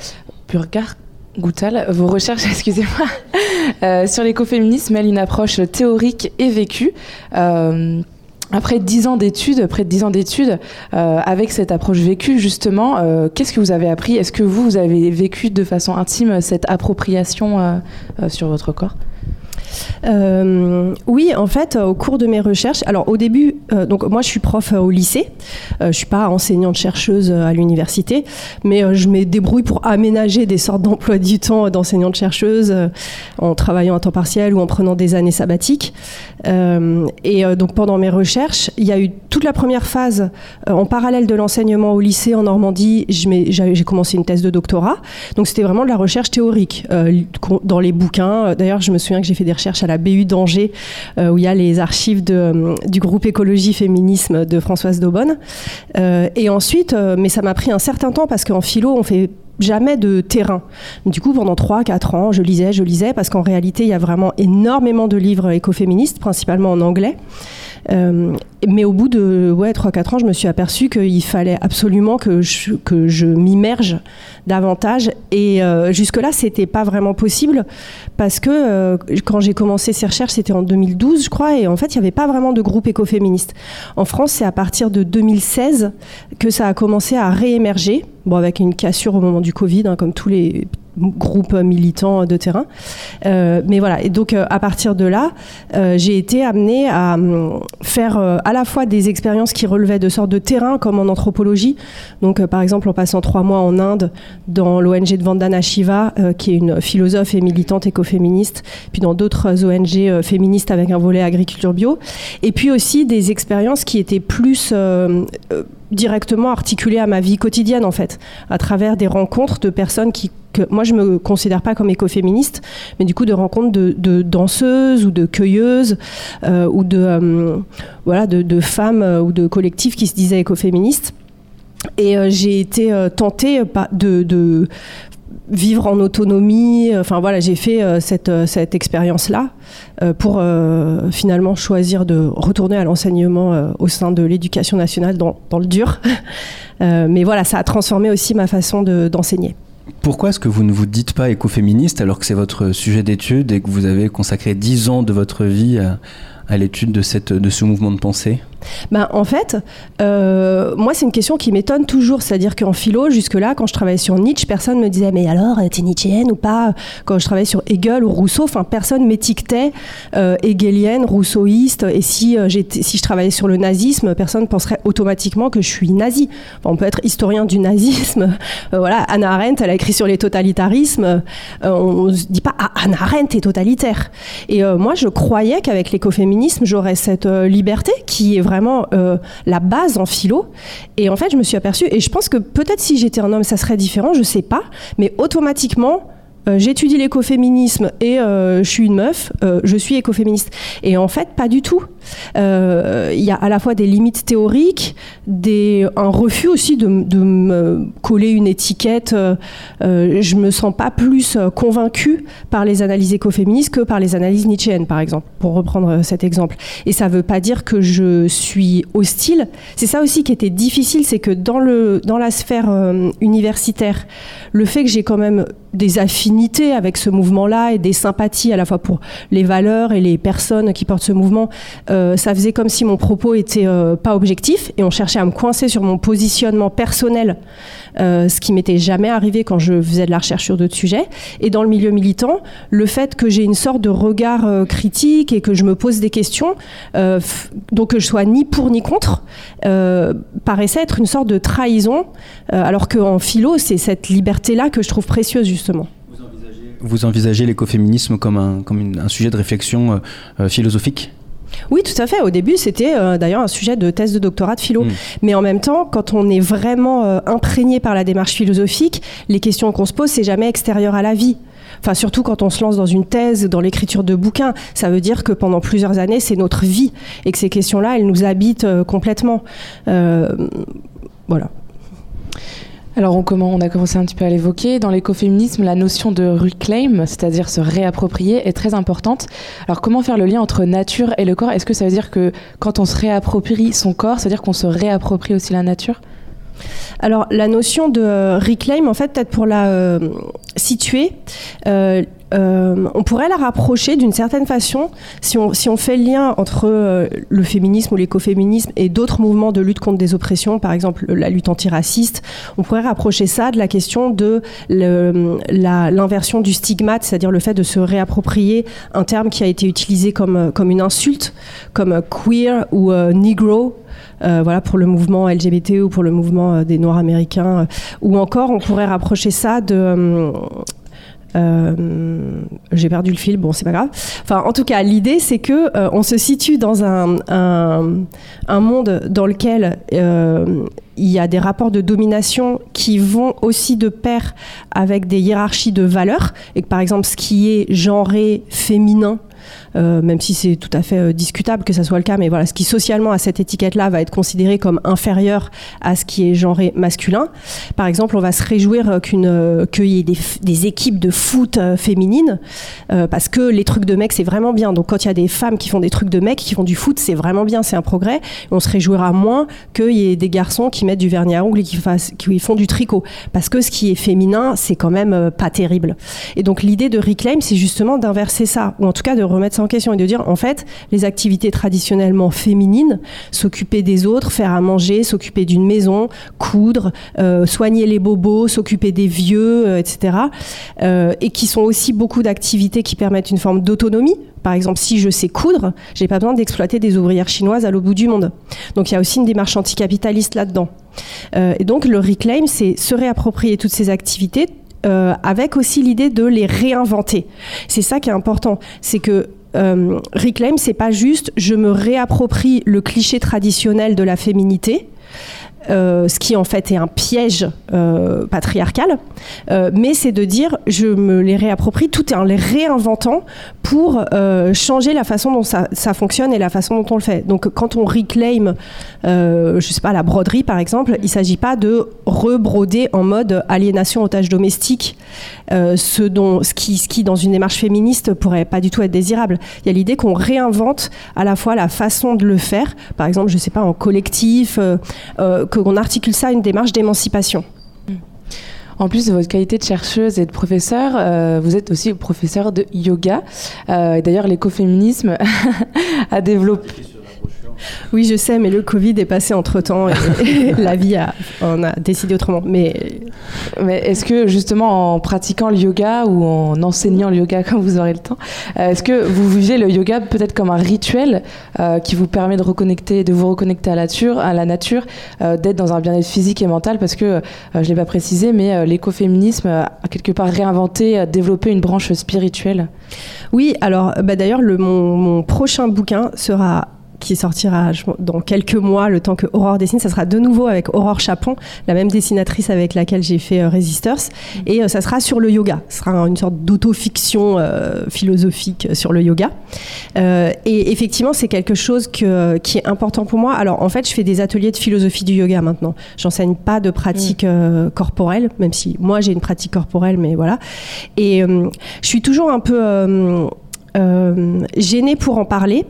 Burgar Goutal, vos recherches, excusez-moi, sur l'écoféminisme mêlent une approche théorique et vécue. Après dix ans d'études, près dix ans d'études, euh, avec cette approche vécue, justement, euh, qu'est-ce que vous avez appris? Est-ce que vous, vous avez vécu de façon intime cette appropriation euh, euh, sur votre corps? Euh, oui, en fait, euh, au cours de mes recherches, alors au début, euh, donc moi je suis prof au lycée, euh, je suis pas enseignante chercheuse à l'université, mais je me débrouille pour aménager des sortes d'emplois du temps d'enseignante chercheuse en travaillant à temps partiel ou en prenant des années sabbatiques. Et donc pendant mes recherches, il y a eu toute la première phase en parallèle de l'enseignement au lycée en Normandie. je J'ai commencé une thèse de doctorat, donc c'était vraiment de la recherche théorique dans les bouquins. D'ailleurs, je me souviens que j'ai fait des à la BU d'Angers euh, où il y a les archives euh, du groupe écologie féminisme de Françoise Daubonne. Euh, et ensuite, mais ça m'a pris un certain temps parce qu'en philo, on fait jamais de terrain. Du coup, pendant 3-4 ans, je lisais, je lisais, parce qu'en réalité, il y a vraiment énormément de livres écoféministes, principalement en anglais. Euh, mais au bout de ouais, 3-4 ans, je me suis aperçue qu'il fallait absolument que je, que je m'immerge davantage. Et euh, jusque-là, c'était pas vraiment possible parce que euh, quand j'ai commencé ces recherches, c'était en 2012, je crois, et en fait, il n'y avait pas vraiment de groupe écoféministe. En France, c'est à partir de 2016 que ça a commencé à réémerger, bon, avec une cassure au moment du Covid, hein, comme tous les groupes militants de terrain. Euh, mais voilà, et donc euh, à partir de là, euh, j'ai été amenée à hum, faire à la fois des expériences qui relevaient de sortes de terrain, comme en anthropologie. Donc par exemple en passant trois mois en Inde dans l'ONG de Vandana Shiva, qui est une philosophe et militante écoféministe, puis dans d'autres ONG féministes avec un volet agriculture bio. Et puis aussi des expériences qui étaient plus... directement articulées à ma vie quotidienne en fait, à travers des rencontres de personnes qui moi je me considère pas comme écoféministe, mais du coup de rencontres de, danseuses ou de cueilleuses euh, ou de euh, voilà de, femmes euh, ou de collectifs qui se disaient écoféministes. Et j'ai été tentée de, de vivre en autonomie. Enfin voilà, j'ai fait euh, cette, euh, cette expérience-là euh, pour euh, finalement choisir de retourner à l'enseignement euh, au sein de l'éducation nationale dans, dans le dur. Euh, mais voilà, ça a transformé aussi ma façon de- d'enseigner. Pourquoi est-ce que vous ne vous dites pas écoféministe alors que c'est votre sujet d'étude et que vous avez consacré 10 ans de votre vie à, l'étude de, de ce mouvement de pensée? Ben, en fait, euh, moi, c'est une question qui m'étonne toujours. C'est-à-dire qu'en philo, jusque-là, quand je travaillais sur Nietzsche, personne me disait Mais alors, euh, t'es nietzschéenne ou pas? Quand je travaillais sur Hegel ou Rousseau, enfin, personne m'étiquetait euh, hegelienne, rousseauiste. Et si, euh, je travaillais sur le nazisme, personne penserait automatiquement que je suis nazi. On peut être historien du nazisme. Voilà, Anna Arendt, elle a écrit sur les totalitarismes. On ne se dit pas Ah, Anna Arendt est totalitaire. Et moi, je croyais qu'avec l'écoféminisme, j'aurais cette liberté qui est vraiment euh, la base en philo. Et en fait, je me suis aperçue, et je pense que peut-être si j'étais un homme, ça serait différent, je sais pas, mais automatiquement, euh, j'étudie l'écoféminisme et euh, je suis une meuf, je suis écoféministe. Et en fait, pas du tout. Euh, y a à la fois des limites théoriques, un refus aussi de, me coller une étiquette. Euh, je me sens pas plus euh, convaincue par les analyses écoféministes que par les analyses nietzschéennes, par exemple, pour reprendre euh, cet exemple. Et ça veut pas dire que je suis hostile. C'est ça aussi qui était difficile, c'est que dans la sphère euh, universitaire, le fait que j'ai quand même des affinités avec ce mouvement-là et des sympathies à la fois pour les valeurs et les personnes qui portent ce mouvement, euh, ça faisait comme si mon propos était euh, pas objectif et on cherchait à me coincer sur mon positionnement personnel, euh, ce qui m'était jamais arrivé quand je faisais de la recherche sur d'autres sujets. Et dans le milieu militant, le fait que j'ai une sorte de regard critique et que je me pose des questions, donc que je sois ni pour ni contre, paraissait être une sorte de trahison, alors qu'en philo, c'est cette liberté-là que je trouve précieuse justement. Vous envisagez l'écoféminisme comme un, comme un sujet de réflexion philosophique? Oui, tout à fait. Au début, c'était euh, d'ailleurs un sujet de thèse de doctorat de philo. Mm. Mais en même temps, quand on est vraiment euh, imprégné par la démarche philosophique, les questions qu'on se pose, c'est jamais extérieur à la vie. Enfin, surtout quand on se lance dans une thèse, dans l'écriture de bouquins, ça veut dire que pendant plusieurs années, c'est notre vie et que ces questions-là, elles nous habitent euh, complètement. Voilà. Alors on, comment, on a commencé un petit peu à l'évoquer. Dans l'écoféminisme, la notion de reclaim, c'est-à-dire se réapproprier, est très importante. Alors comment faire le lien entre nature et le corps? Est-ce que ça veut dire que quand on se réapproprie son corps, ça veut dire qu'on se réapproprie aussi la nature? Alors, la notion de reclaim, en fait, peut-être pour la euh, situer, euh, euh, on pourrait la rapprocher d'une certaine façon si on, fait le lien entre euh, le féminisme ou l'écoféminisme et d'autres mouvements de lutte contre des oppressions, par exemple la lutte antiraciste, on pourrait rapprocher ça de la question de l'inversion du stigmate, c'est-à-dire le fait de se réapproprier un terme qui a été utilisé comme, euh, une insulte, comme queer ou negro, voilà, pour le mouvement LGBT ou pour le mouvement des Noirs américains. ou encore, on pourrait rapprocher ça de. Euh, j'ai perdu le fil, bon c'est pas grave. Enfin, en tout cas, l'idée c'est que euh, on se situe dans un, un, monde dans lequel euh, il y a des rapports de domination qui vont aussi de pair avec des hiérarchies de valeurs et que par exemple ce qui est genré féminin même si c'est tout à fait euh, discutable que ça soit le cas, mais voilà, ce qui socialement à cette étiquette-là va être considéré comme inférieur à ce qui est genré masculin. Par exemple, on va se réjouir euh, qu'une euh, qu'il y ait des, des équipes de foot euh, féminines, euh, parce que les trucs de mecs c'est vraiment bien. Donc quand il y a des femmes qui font des trucs de mecs, qui font du foot, c'est vraiment bien, c'est un progrès. on se réjouira moins qu'il y ait des garçons qui mettent du vernis à ongles et qui, qui font du tricot, parce que ce qui est féminin, c'est quand même euh, pas terrible. Et donc l'idée de Reclaim, c'est justement d'inverser ça, ou en tout cas de remettre ça en question et de dire en fait les activités traditionnellement féminines, s'occuper des autres, faire à manger, s'occuper d'une maison, coudre, euh, soigner les bobos, s'occuper des vieux, euh, etc. euh, et qui sont aussi beaucoup d'activités qui permettent une forme d'autonomie. Par exemple, si je sais coudre, j'ai pas besoin d'exploiter des ouvrières chinoises à l'autre bout du monde. Donc il y a aussi une démarche anticapitaliste là-dedans. Et donc le reclaim, c'est se réapproprier toutes ces activités euh, avec aussi l'idée de les réinventer. C'est ça qui est important, c'est que euh, reclaim, c'est pas juste je me réapproprie le cliché traditionnel de la féminité. Euh, ce qui en fait est un piège euh, patriarcal, euh, mais c'est de dire je me les réapproprie tout en les réinventant pour changer la façon dont ça, fonctionne et la façon dont on le fait. Donc quand on reclaim, je sais pas, la broderie par exemple, il s'agit pas de rebroder en mode aliénation otage domestique, euh, ce, dont, ce, qui, ce qui dans une démarche féministe pourrait pas du tout être désirable. Il y a l'idée qu'on réinvente à la fois la façon de le faire, par exemple, je sais pas, en collectif, euh, euh, qu'on articule ça à une démarche d'émancipation. En plus de votre qualité de chercheuse et de professeur, vous êtes aussi professeur de yoga. D'ailleurs, l'écoféminisme a développé. Oui, je sais, mais le Covid est passé entre temps et, et la vie a, on a décidé autrement. Mais, mais est-ce que justement en pratiquant le yoga ou en enseignant le yoga quand vous aurez le temps, euh, est-ce que vous vivez le yoga peut-être comme un rituel euh, qui vous permet de reconnecter, de vous reconnecter à la nature, à la nature, euh, d'être dans un bien-être physique et mental? Parce que euh, je l'ai pas précisé, mais l'écoféminisme a quelque part réinventé, développé une branche spirituelle. Oui, alors bah, d'ailleurs, le- mon, mon prochain bouquin sera qui sortira dans quelques mois, le temps que Aurore dessine, ça sera de nouveau avec Aurore Chapon, la même dessinatrice avec laquelle j'ai fait euh, Resistors, et euh, ça sera sur le yoga. Ce sera une sorte d'autofiction euh, philosophique sur le yoga. Et effectivement, c'est quelque chose que, qui est important pour moi. Alors en fait, je fais des ateliers de philosophie du yoga maintenant. J'enseigne pas de pratique euh, corporelle, même si moi j'ai une pratique corporelle, mais voilà. Et je suis toujours un peu gênée pour en parler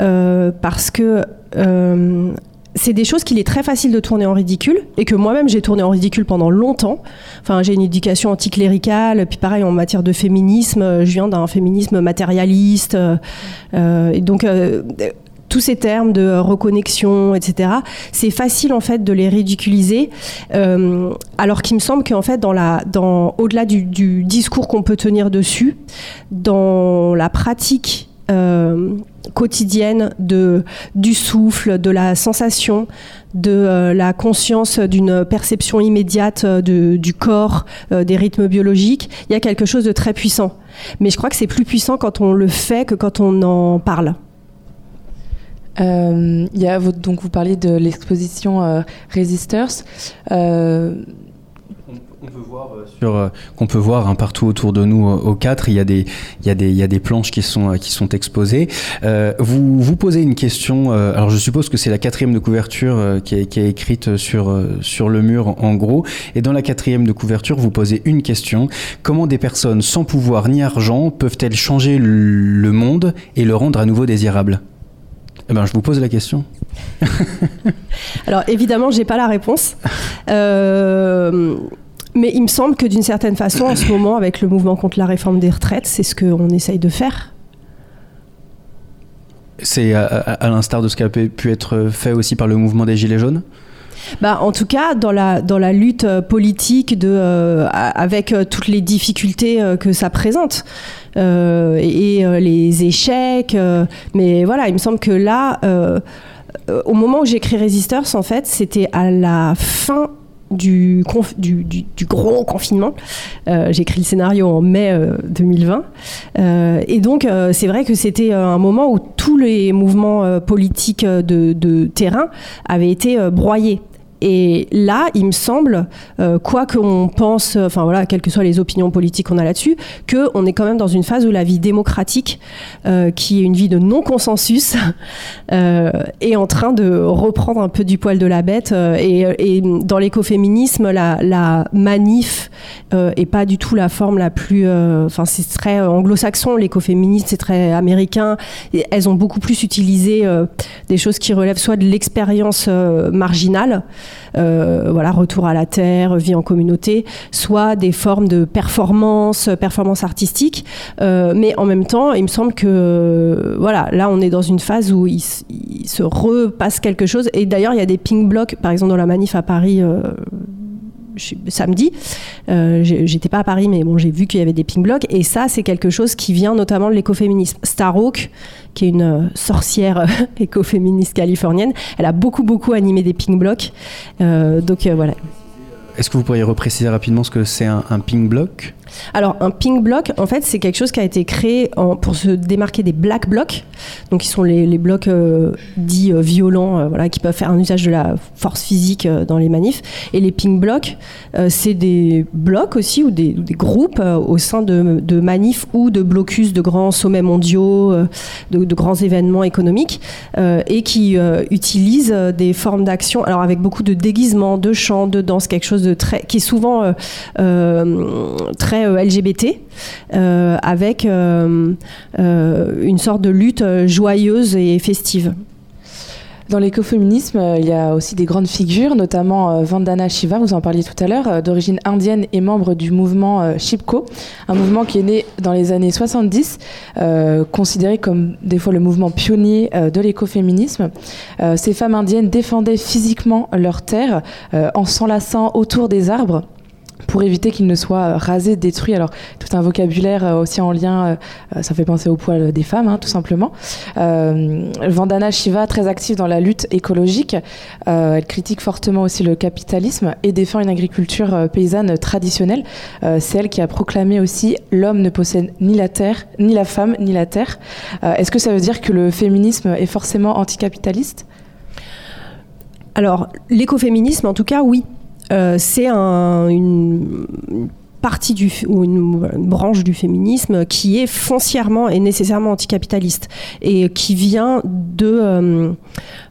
euh, parce que euh, c'est des choses qu'il est très facile de tourner en ridicule et que moi-même j'ai tourné en ridicule pendant longtemps. Enfin, j'ai une éducation anticléricale, puis pareil en matière de féminisme, euh, je viens d'un féminisme matérialiste, euh, euh, et donc. euh, tous ces termes de reconnexion, etc., c'est facile en fait de les ridiculiser, euh, alors qu'il me semble qu'en fait, dans la, dans, au-delà du, du discours qu'on peut tenir dessus, dans la pratique euh, quotidienne de, du souffle, de la sensation, de euh, la conscience d'une perception immédiate euh, de- du corps, euh, des rythmes biologiques, il y a quelque chose de très puissant. Mais je crois que c'est plus puissant quand on le fait que quand on en parle. Euh, il y a votre- donc vous parliez de l'exposition euh, Resistors. Euh, On peut voir sur, euh, qu'on peut voir hein, partout autour de nous euh, au 4 il y a des il y a des il y a des planches qui sont euh, qui sont exposées. Euh, vous vous posez une question euh, alors je suppose que c'est la quatrième de couverture euh, qui, est, qui est écrite sur euh, sur le mur en, gros. Et dans la quatrième de couverture vous posez une question. Comment des personnes sans pouvoir ni argent peuvent-elles changer le- le monde et le rendre à nouveau désirable? Eh ben je vous pose la question Alors évidemment, j'ai pas la réponse. Euh, mais il me semble que d'une certaine façon, en ce moment, avec le mouvement contre la réforme des retraites, c'est ce qu'on essaye de faire. c'est à, à- à l'instar de ce qui a pu pu être fait aussi par le mouvement des gilets jaunes? Bah, en tout cas, dans la, lutte euh, politique, euh, avec euh, toutes les difficultés que ça présente et, les échecs. mais voilà, il me semble que là, au moment où j'écris Resistors, en fait, c'était à la fin du, conf- gros confinement. Euh, J'ai écrit le scénario en mai euh, 2020. Euh, et donc, c'est vrai que c'était un moment où tous les mouvements politiques de, terrain avaient été broyés. Et là, il me semble, euh, quoi qu'on pense, euh, enfin voilà, quelles que soient les opinions politiques qu'on a là-dessus, qu'on est quand même dans une phase où la vie démocratique, euh, qui est une vie de non-consensus, est en train de reprendre un peu du poil de la bête. et, dans l'écoféminisme, la, manif est pas du tout la forme la plus. Enfin, c'est très anglo-saxon, l'écoféminisme, c'est très américain. Elles ont beaucoup plus utilisé des choses qui relèvent soit de l'expérience marginale, euh, voilà, retour à la terre, vie en communauté, soit des formes de performance, performance artistique. Euh, mais en même temps, il me semble que euh, voilà, là, on est dans une phase où il, il se repasse quelque chose. Et d'ailleurs, il y a des ping blocs, par exemple dans la manif à Paris. Samedi, Euh, j'étais pas à Paris, mais bon, j'ai vu qu'il y avait des ping blocs, et ça, c'est quelque chose qui vient notamment de l'écoféminisme. Starhawk, qui est une euh, sorcière écoféministe californienne, elle a beaucoup beaucoup animé des ping blocs, Euh, donc voilà. Est-ce que vous pourriez repréciser rapidement ce que c'est un, ping block? Alors, un pink bloc, en fait, c'est quelque chose qui a été créé pour se démarquer des black blocs. Donc, qui sont les, blocs euh, dits euh, violents, euh, voilà, qui peuvent faire un usage de la force physique dans les manifs. Et les pink blocs, c'est des blocs aussi ou des, ou des groupes au sein de, manifs ou de blocus de grands sommets mondiaux, de, grands événements économiques, et qui utilisent des formes d'action, alors avec beaucoup de déguisement, de chant, de danse, quelque chose qui est souvent euh, euh, très euh, LGBT, avec une sorte de lutte joyeuse et festive. Dans l'écoféminisme, euh, il y a aussi des grandes figures, notamment euh, Vandana Shiva, vous en parliez tout à l'heure, euh, d'origine indienne et membre du mouvement Chipko, un mouvement qui est né dans les années 70, euh, considéré comme des fois le mouvement pionnier de l'écoféminisme. Ces femmes indiennes défendaient physiquement leurs terres en s'enlaçant autour des arbres pour éviter qu'ils ne soient rasés, détruits. Alors, tout un vocabulaire euh, aussi en lien, euh, euh, ça fait penser au poil des femmes, hein, tout simplement. Euh, Vandana Shiva, très active dans la lutte écologique, euh, elle critique fortement aussi le capitalisme et défend une agriculture euh, paysanne traditionnelle. Euh, C'est elle qui a proclamé aussi l'homme ne possède ni la terre, ni la femme, ni la terre. Euh, Est-ce que ça veut dire que le féminisme est forcément anticapitaliste? Alors, l'écoféminisme, en tout cas, oui. Euh, c'est un- une partie du, ou une, branche du féminisme qui est foncièrement et nécessairement anticapitaliste et qui vient de, euh,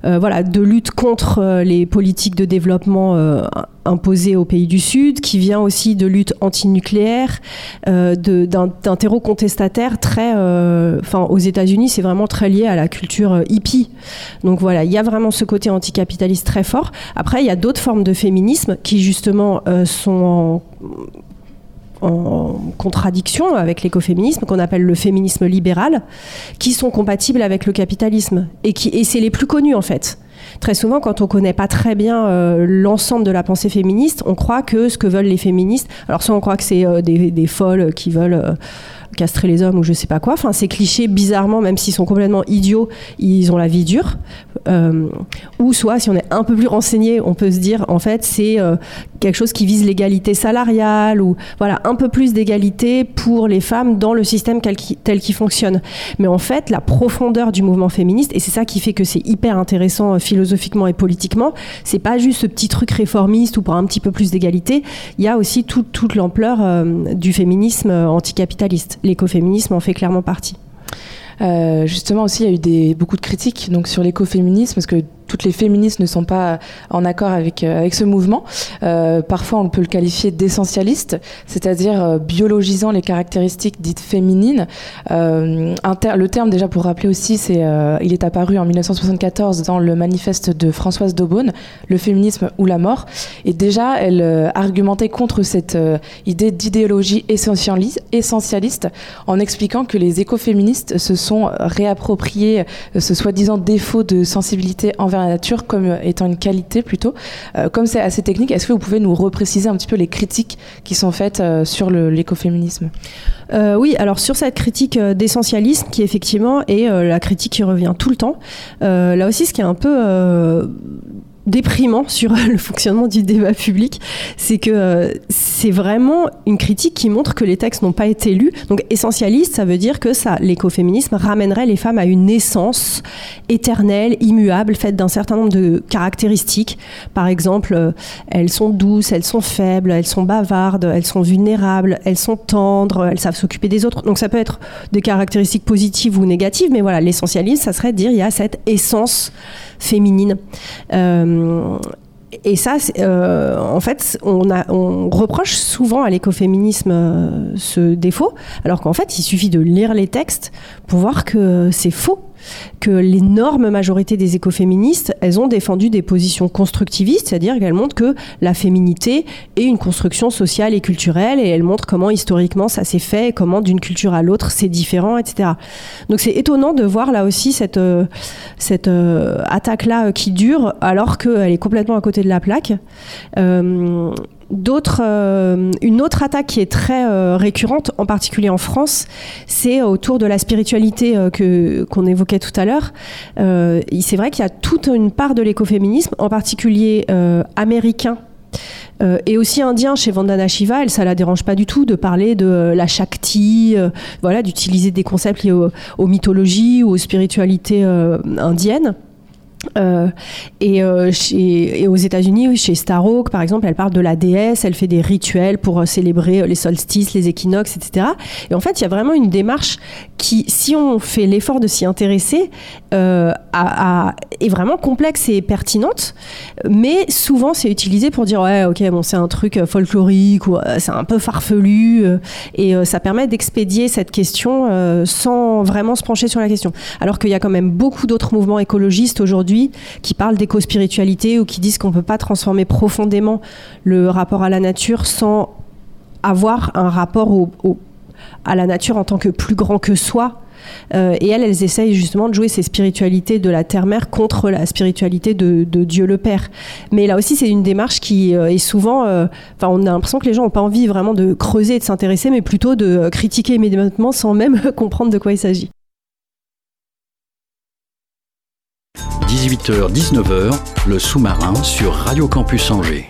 euh, voilà, de lutte contre euh, les politiques de développement imposées aux pays du Sud, qui vient aussi de lutte antinucléaire, d'un terreau contestataire très... Enfin, aux États-Unis, c'est vraiment très lié à la culture hippie. Donc voilà, il y a vraiment ce côté anticapitaliste très fort. Après, il y a d'autres formes de féminisme qui justement sont en, en contradiction avec l'écoféminisme, qu'on appelle le féminisme libéral, qui sont compatibles avec le capitalisme. Et, qui, et c'est les plus connus en fait. Très souvent, quand on connaît pas très bien euh, l'ensemble de la pensée féministe, on croit que ce que veulent les féministes, alors soit on croit que c'est euh, des, des folles qui veulent euh, castrer les hommes ou je sais pas quoi. Enfin, ces clichés, bizarrement, même s'ils sont complètement idiots, ils ont la vie dure. Euh, ou soit, si on est un peu plus renseigné, on peut se dire, en fait, c'est euh, quelque chose qui vise l'égalité salariale ou voilà un peu plus d'égalité pour les femmes dans le système tel qui, tel qu'il fonctionne. Mais en fait, la profondeur du mouvement féministe, et c'est ça qui fait que c'est hyper intéressant euh, philosophiquement et politiquement, c'est pas juste ce petit truc réformiste ou pour un petit peu plus d'égalité. Il y a aussi tout- toute l'ampleur euh, du féminisme euh, anticapitaliste. L'écoféminisme en fait clairement partie. Euh, justement aussi, il y a eu beaucoup de critiques sur l'écoféminisme, parce que toutes les féministes ne sont pas en accord avec, euh, avec ce mouvement. Euh, parfois, on peut le qualifier d'essentialiste, c'est-à-dire euh, biologisant les caractéristiques dites féminines. Euh, le terme, déjà pour rappeler aussi, c'est, euh, il est apparu en 1974 dans le manifeste de Françoise Daubonne, Le féminisme ou la mort. Et déjà, elle euh, argumentait contre cette euh, idée d'idéologie essentialis- essentialiste en expliquant que les écoféministes se sont réappropriés euh, ce soi-disant défaut de sensibilité envers nature comme euh, étant une qualité plutôt. Euh, comme c'est assez technique, est-ce que vous pouvez nous repréciser un petit peu les critiques qui sont faites euh, sur l'écoféminisme? Oui, alors sur cette critique d'essentialisme, qui effectivement est la critique qui revient tout le temps, là aussi ce qui est un peu déprimant sur le fonctionnement du débat public, c'est que euh, c'est vraiment une critique qui montre que les textes n'ont pas été lus. Donc essentialiste, ça veut dire que l'écoféminisme ramènerait les femmes à une essence éternelle, immuable, faite d'un certain nombre de caractéristiques. Par exemple, euh, elles sont douces, elles sont faibles, elles sont bavardes, elles sont vulnérables, elles sont tendres, elles savent s'occuper des autres. Donc ça peut être des caractéristiques positives ou négatives, mais voilà, l'essentialisme, ça serait dire il y a cette essence féminine. Euh, et ça, euh, en fait, on reproche souvent à l'écoféminisme euh, ce défaut, alors qu'en fait, il suffit de lire les textes pour voir que c'est faux que l'énorme majorité des écoféministes, elles ont défendu des positions constructivistes, c'est-à-dire qu'elles montrent que la féminité est une construction sociale et culturelle, et elles montrent comment historiquement ça s'est fait, comment d'une culture à l'autre c'est différent, etc. Donc c'est étonnant de voir là aussi cette, euh, cette euh, attaque-là euh, qui dure, alors qu'elle est complètement à côté de la plaque. Euh, une autre attaque qui est très euh, récurrente, en particulier en France, c'est autour de la spiritualité euh, que qu'on évoquait tout à l'heure. Euh, c'est vrai qu'il y a toute une part de l'écoféminisme, en particulier euh, américain, Euh, et aussi indien chez Vandana Shiva, elle, ça la dérange pas du tout de parler de euh, la Shakti, euh, voilà, d'utiliser des concepts liés au- aux mythologies ou aux spiritualités euh, indiennes. Euh, et, euh, et aux États-Unis, chez Starhawk, par exemple, elle parle de la déesse, elle fait des rituels pour euh, célébrer les solstices, les équinoxes, etc. Et en fait, il y a vraiment une démarche qui, si on fait l'effort de s'y intéresser, est vraiment complexe et pertinente. Mais souvent, c'est utilisé pour dire ouais, ok, bon, c'est un truc folklorique ou c'est un peu farfelu, et ça permet d'expédier cette question sans vraiment se pencher sur la question. Alors qu'il y a quand même beaucoup d'autres mouvements écologistes aujourd'hui qui parlent d'éco-spiritualité ou qui disent qu'on ne peut pas transformer profondément le rapport à la nature sans avoir un rapport à la nature en tant que plus grand que soi. Euh, et elles, elles essayent justement de jouer ces spiritualités de la terre-mère contre la spiritualité de, Dieu le Père. Mais là aussi, c'est une démarche qui euh, est souvent. euh, Enfin, on a l'impression que les gens n'ont pas envie vraiment de creuser et de s'intéresser, mais plutôt de critiquer immédiatement sans même comprendre de quoi il s'agit. 18h-19h, le sous-marin sur Radio Campus Angers.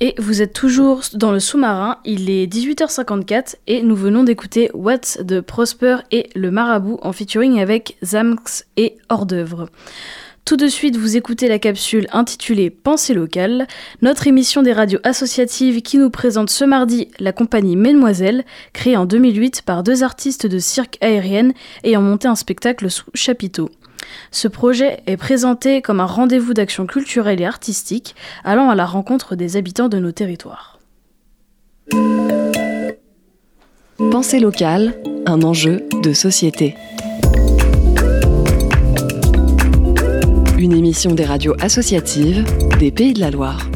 Et vous êtes toujours dans le sous-marin, il est 18h54 et nous venons d'écouter What's de Prosper et le Marabout en featuring avec Zamx et Hors d'œuvre. Tout de suite, vous écoutez la capsule intitulée Pensée locale, notre émission des radios associatives qui nous présente ce mardi la compagnie Mesdemoiselles, créée en 2008 par deux artistes de cirque aérienne ayant monté un spectacle sous chapiteau. Ce projet est présenté comme un rendez-vous d'action culturelle et artistique allant à la rencontre des habitants de nos territoires. Pensée locale, un enjeu de société. Une émission des radios associatives des Pays de la Loire.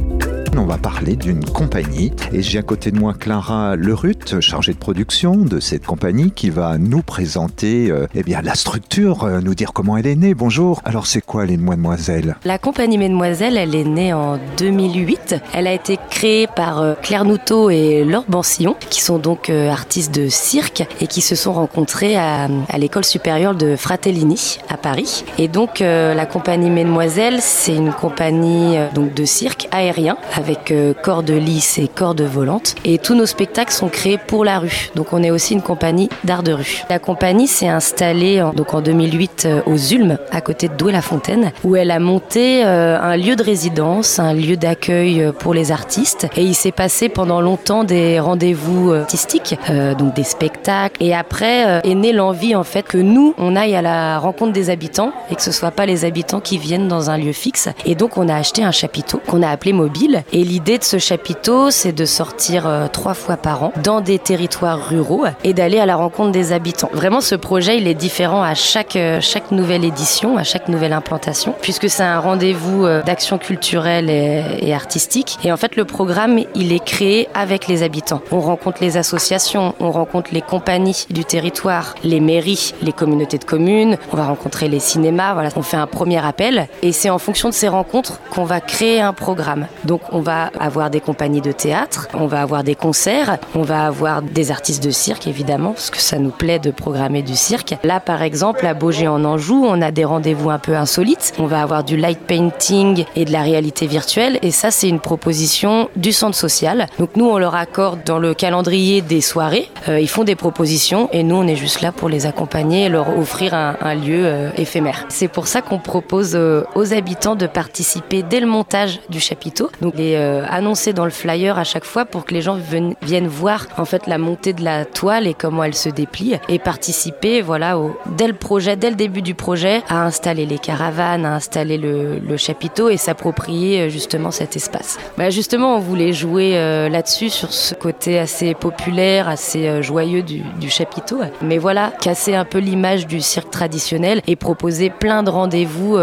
On va parler d'une compagnie et j'ai à côté de moi Clara Lerut, chargée de production de cette compagnie, qui va nous présenter euh, eh bien, la structure, euh, nous dire comment elle est née. Bonjour. Alors c'est quoi les Mademoiselles La compagnie Mesdemoiselles, elle est née en 2008. Elle a été créée par euh, Claire Noutot et Laure Bansillon, qui sont donc artistes de cirque et qui se sont rencontrés à, l'école supérieure de Fratellini à Paris. Et donc la compagnie Mesdemoiselles, c'est une compagnie donc de cirque aérien avec euh, cordes lisses et cordes volantes. Et tous nos spectacles sont créés pour la rue. Donc on est aussi une compagnie d'art de rue. La compagnie s'est installée en, donc en 2008 euh, aux Ulmes, à côté de Douai-la-Fontaine, où elle a monté euh, un lieu de résidence, un lieu d'accueil pour les artistes. Et il s'est passé pendant longtemps des rendez-vous artistiques, donc des spectacles. Et après est née l'envie en fait que nous, on aille à la rencontre des habitants et que ce soit pas les habitants qui viennent dans un lieu fixe. Et donc on a acheté un chapiteau qu'on a appelé mobile. Et l'idée de ce chapiteau, c'est de sortir euh, trois fois par an dans des territoires ruraux et d'aller à la rencontre des habitants. Vraiment, ce projet, il est différent à chaque, euh, chaque nouvelle édition, à chaque nouvelle implantation, puisque c'est un rendez-vous euh, d'action culturelle et, artistique. Et en fait, le programme, il est créé avec les habitants. On rencontre les associations, on rencontre les compagnies du territoire, les mairies, les communautés de communes, on va rencontrer les cinémas, voilà, on fait un premier appel et c'est en fonction de ces rencontres qu'on va créer un programme. Donc on va avoir des compagnies de théâtre, on va avoir des concerts, on va avoir des artistes de cirque évidemment, parce que ça nous plaît de programmer du cirque. Là par exemple, à Beaugé en Anjou, on a des rendez-vous un peu insolites. On va avoir du light painting et de la réalité virtuelle et ça c'est une proposition du centre social. Donc nous on leur accorde dans le calendrier des soirées, Euh, ils font des propositions et nous on est juste là pour les accompagner et leur offrir un, lieu euh, éphémère. C'est pour ça qu'on propose euh, aux habitants de participer dès le montage du chapiteau. Euh, annoncer dans le flyer à chaque fois pour que les gens viennent voir en fait la montée de la toile et comment elle se déplie et participer voilà dès le projet, dès le début du projet à installer les caravanes, à installer le, chapiteau et s'approprier euh, justement cet espace. Bah justement on voulait jouer euh, là-dessus sur ce côté assez populaire, assez joyeux du, du chapiteau. Mais voilà, casser un peu l'image du cirque traditionnel et proposer plein de rendez-vous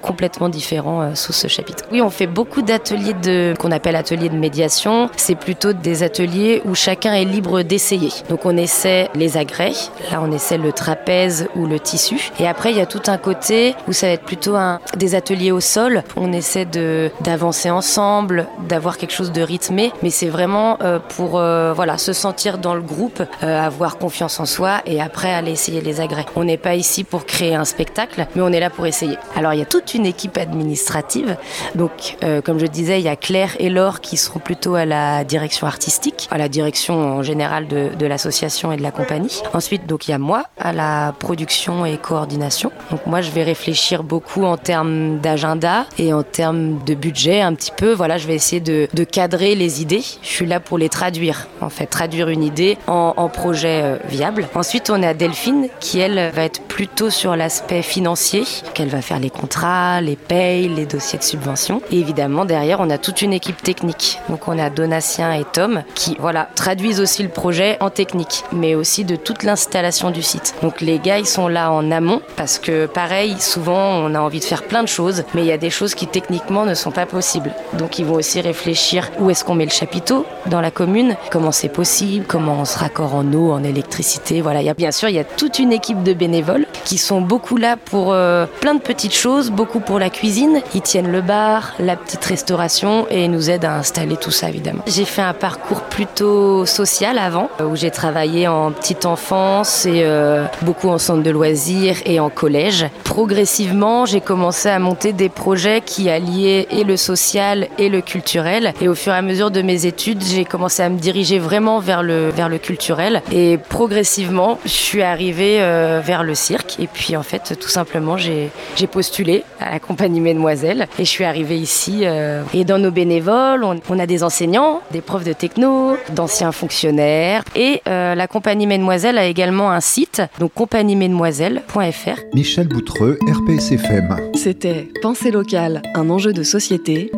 complètement différents sous ce chapiteau. Oui, on fait beaucoup d'ateliers de qu'on appelle ateliers de médiation. C'est plutôt des ateliers où chacun est libre d'essayer. Donc on essaie les agrès, là on essaie le trapèze ou le tissu. Et après il y a tout un côté où ça va être plutôt un, des ateliers au sol. On essaie de d'avancer ensemble, d'avoir quelque chose de rythmé, mais c'est vraiment euh, pour euh, voilà se sentir dans le groupe, euh, avoir confiance en soi et après aller essayer les agrès. On n'est pas ici pour créer un spectacle, mais on est là pour essayer. Alors il y a toute une équipe administrative. Donc comme je disais, il y a Claire et Laure qui seront plutôt à la direction artistique, à la direction en général de, l'association et de la compagnie. Ensuite donc il y a moi à la production et coordination. Donc moi je vais réfléchir beaucoup en termes d'agenda et en termes de budget un petit peu. Voilà, je vais essayer de, cadrer les idées. Je suis là pour les traduire, en fait, traduire une idée en, en projet euh, viable. Ensuite, on a Delphine qui, elle, va être plutôt sur l'aspect financier, qu'elle va faire les contrats, les payes, les dossiers de subvention. Et évidemment, derrière, on a toute une équipe technique. Donc, on a Donatien et Tom qui, voilà, traduisent aussi le projet en technique, mais aussi de toute l'installation du site. Donc, les gars, ils sont là en amont parce que, pareil, souvent, on a envie de faire plein de choses, mais il y a des choses qui techniquement ne sont pas possibles. Donc, ils vont aussi réfléchir où est-ce qu'on met le chapiteau dans la commune, comment c'est possible, comment on se raccorde en eau, en électricité. Voilà, il y a, bien sûr, il y a toute une équipe de bénévoles qui sont beaucoup là pour euh, plein de petites choses, beaucoup pour la cuisine. Ils tiennent le bar, la petite restauration et nous aident à installer tout ça évidemment. J'ai fait un parcours plutôt social avant, où j'ai travaillé en petite enfance et euh, beaucoup en centre de loisirs et en collège. Progressivement, j'ai commencé à monter des projets qui alliaient et le social et le culturel. Et au fur et à mesure de mes études, j'ai commencé à me diriger vraiment vers le, vers le culturel. Et progressivement, je suis arrivée euh, vers le cirque. Et puis en fait, tout simplement, j'ai postulé à la compagnie Mesdemoiselles. Et je suis arrivée ici. euh, et dans nos bénévoles, on, on a des enseignants, des profs de techno, d'anciens fonctionnaires. Et euh, la compagnie Mesdemoiselles a également un site, donc compagniemesdemoiselles.fr. Michel Boutreux, RPSFM. C'était Pensée locale, un enjeu de société.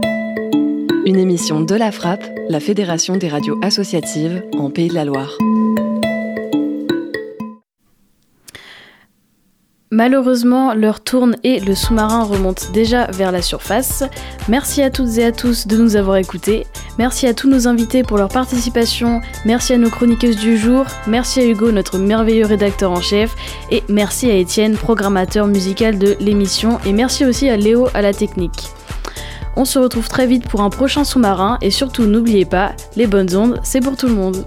Une émission de la Frappe, la Fédération des radios associatives en Pays de la Loire. Malheureusement, l'heure tourne et le sous-marin remonte déjà vers la surface. Merci à toutes et à tous de nous avoir écoutés. Merci à tous nos invités pour leur participation. Merci à nos chroniqueuses du jour. Merci à Hugo, notre merveilleux rédacteur en chef. Et merci à Étienne, programmateur musical de l'émission. Et merci aussi à Léo à la technique. On se retrouve très vite pour un prochain sous-marin. Et surtout, n'oubliez pas, les bonnes ondes, c'est pour tout le monde.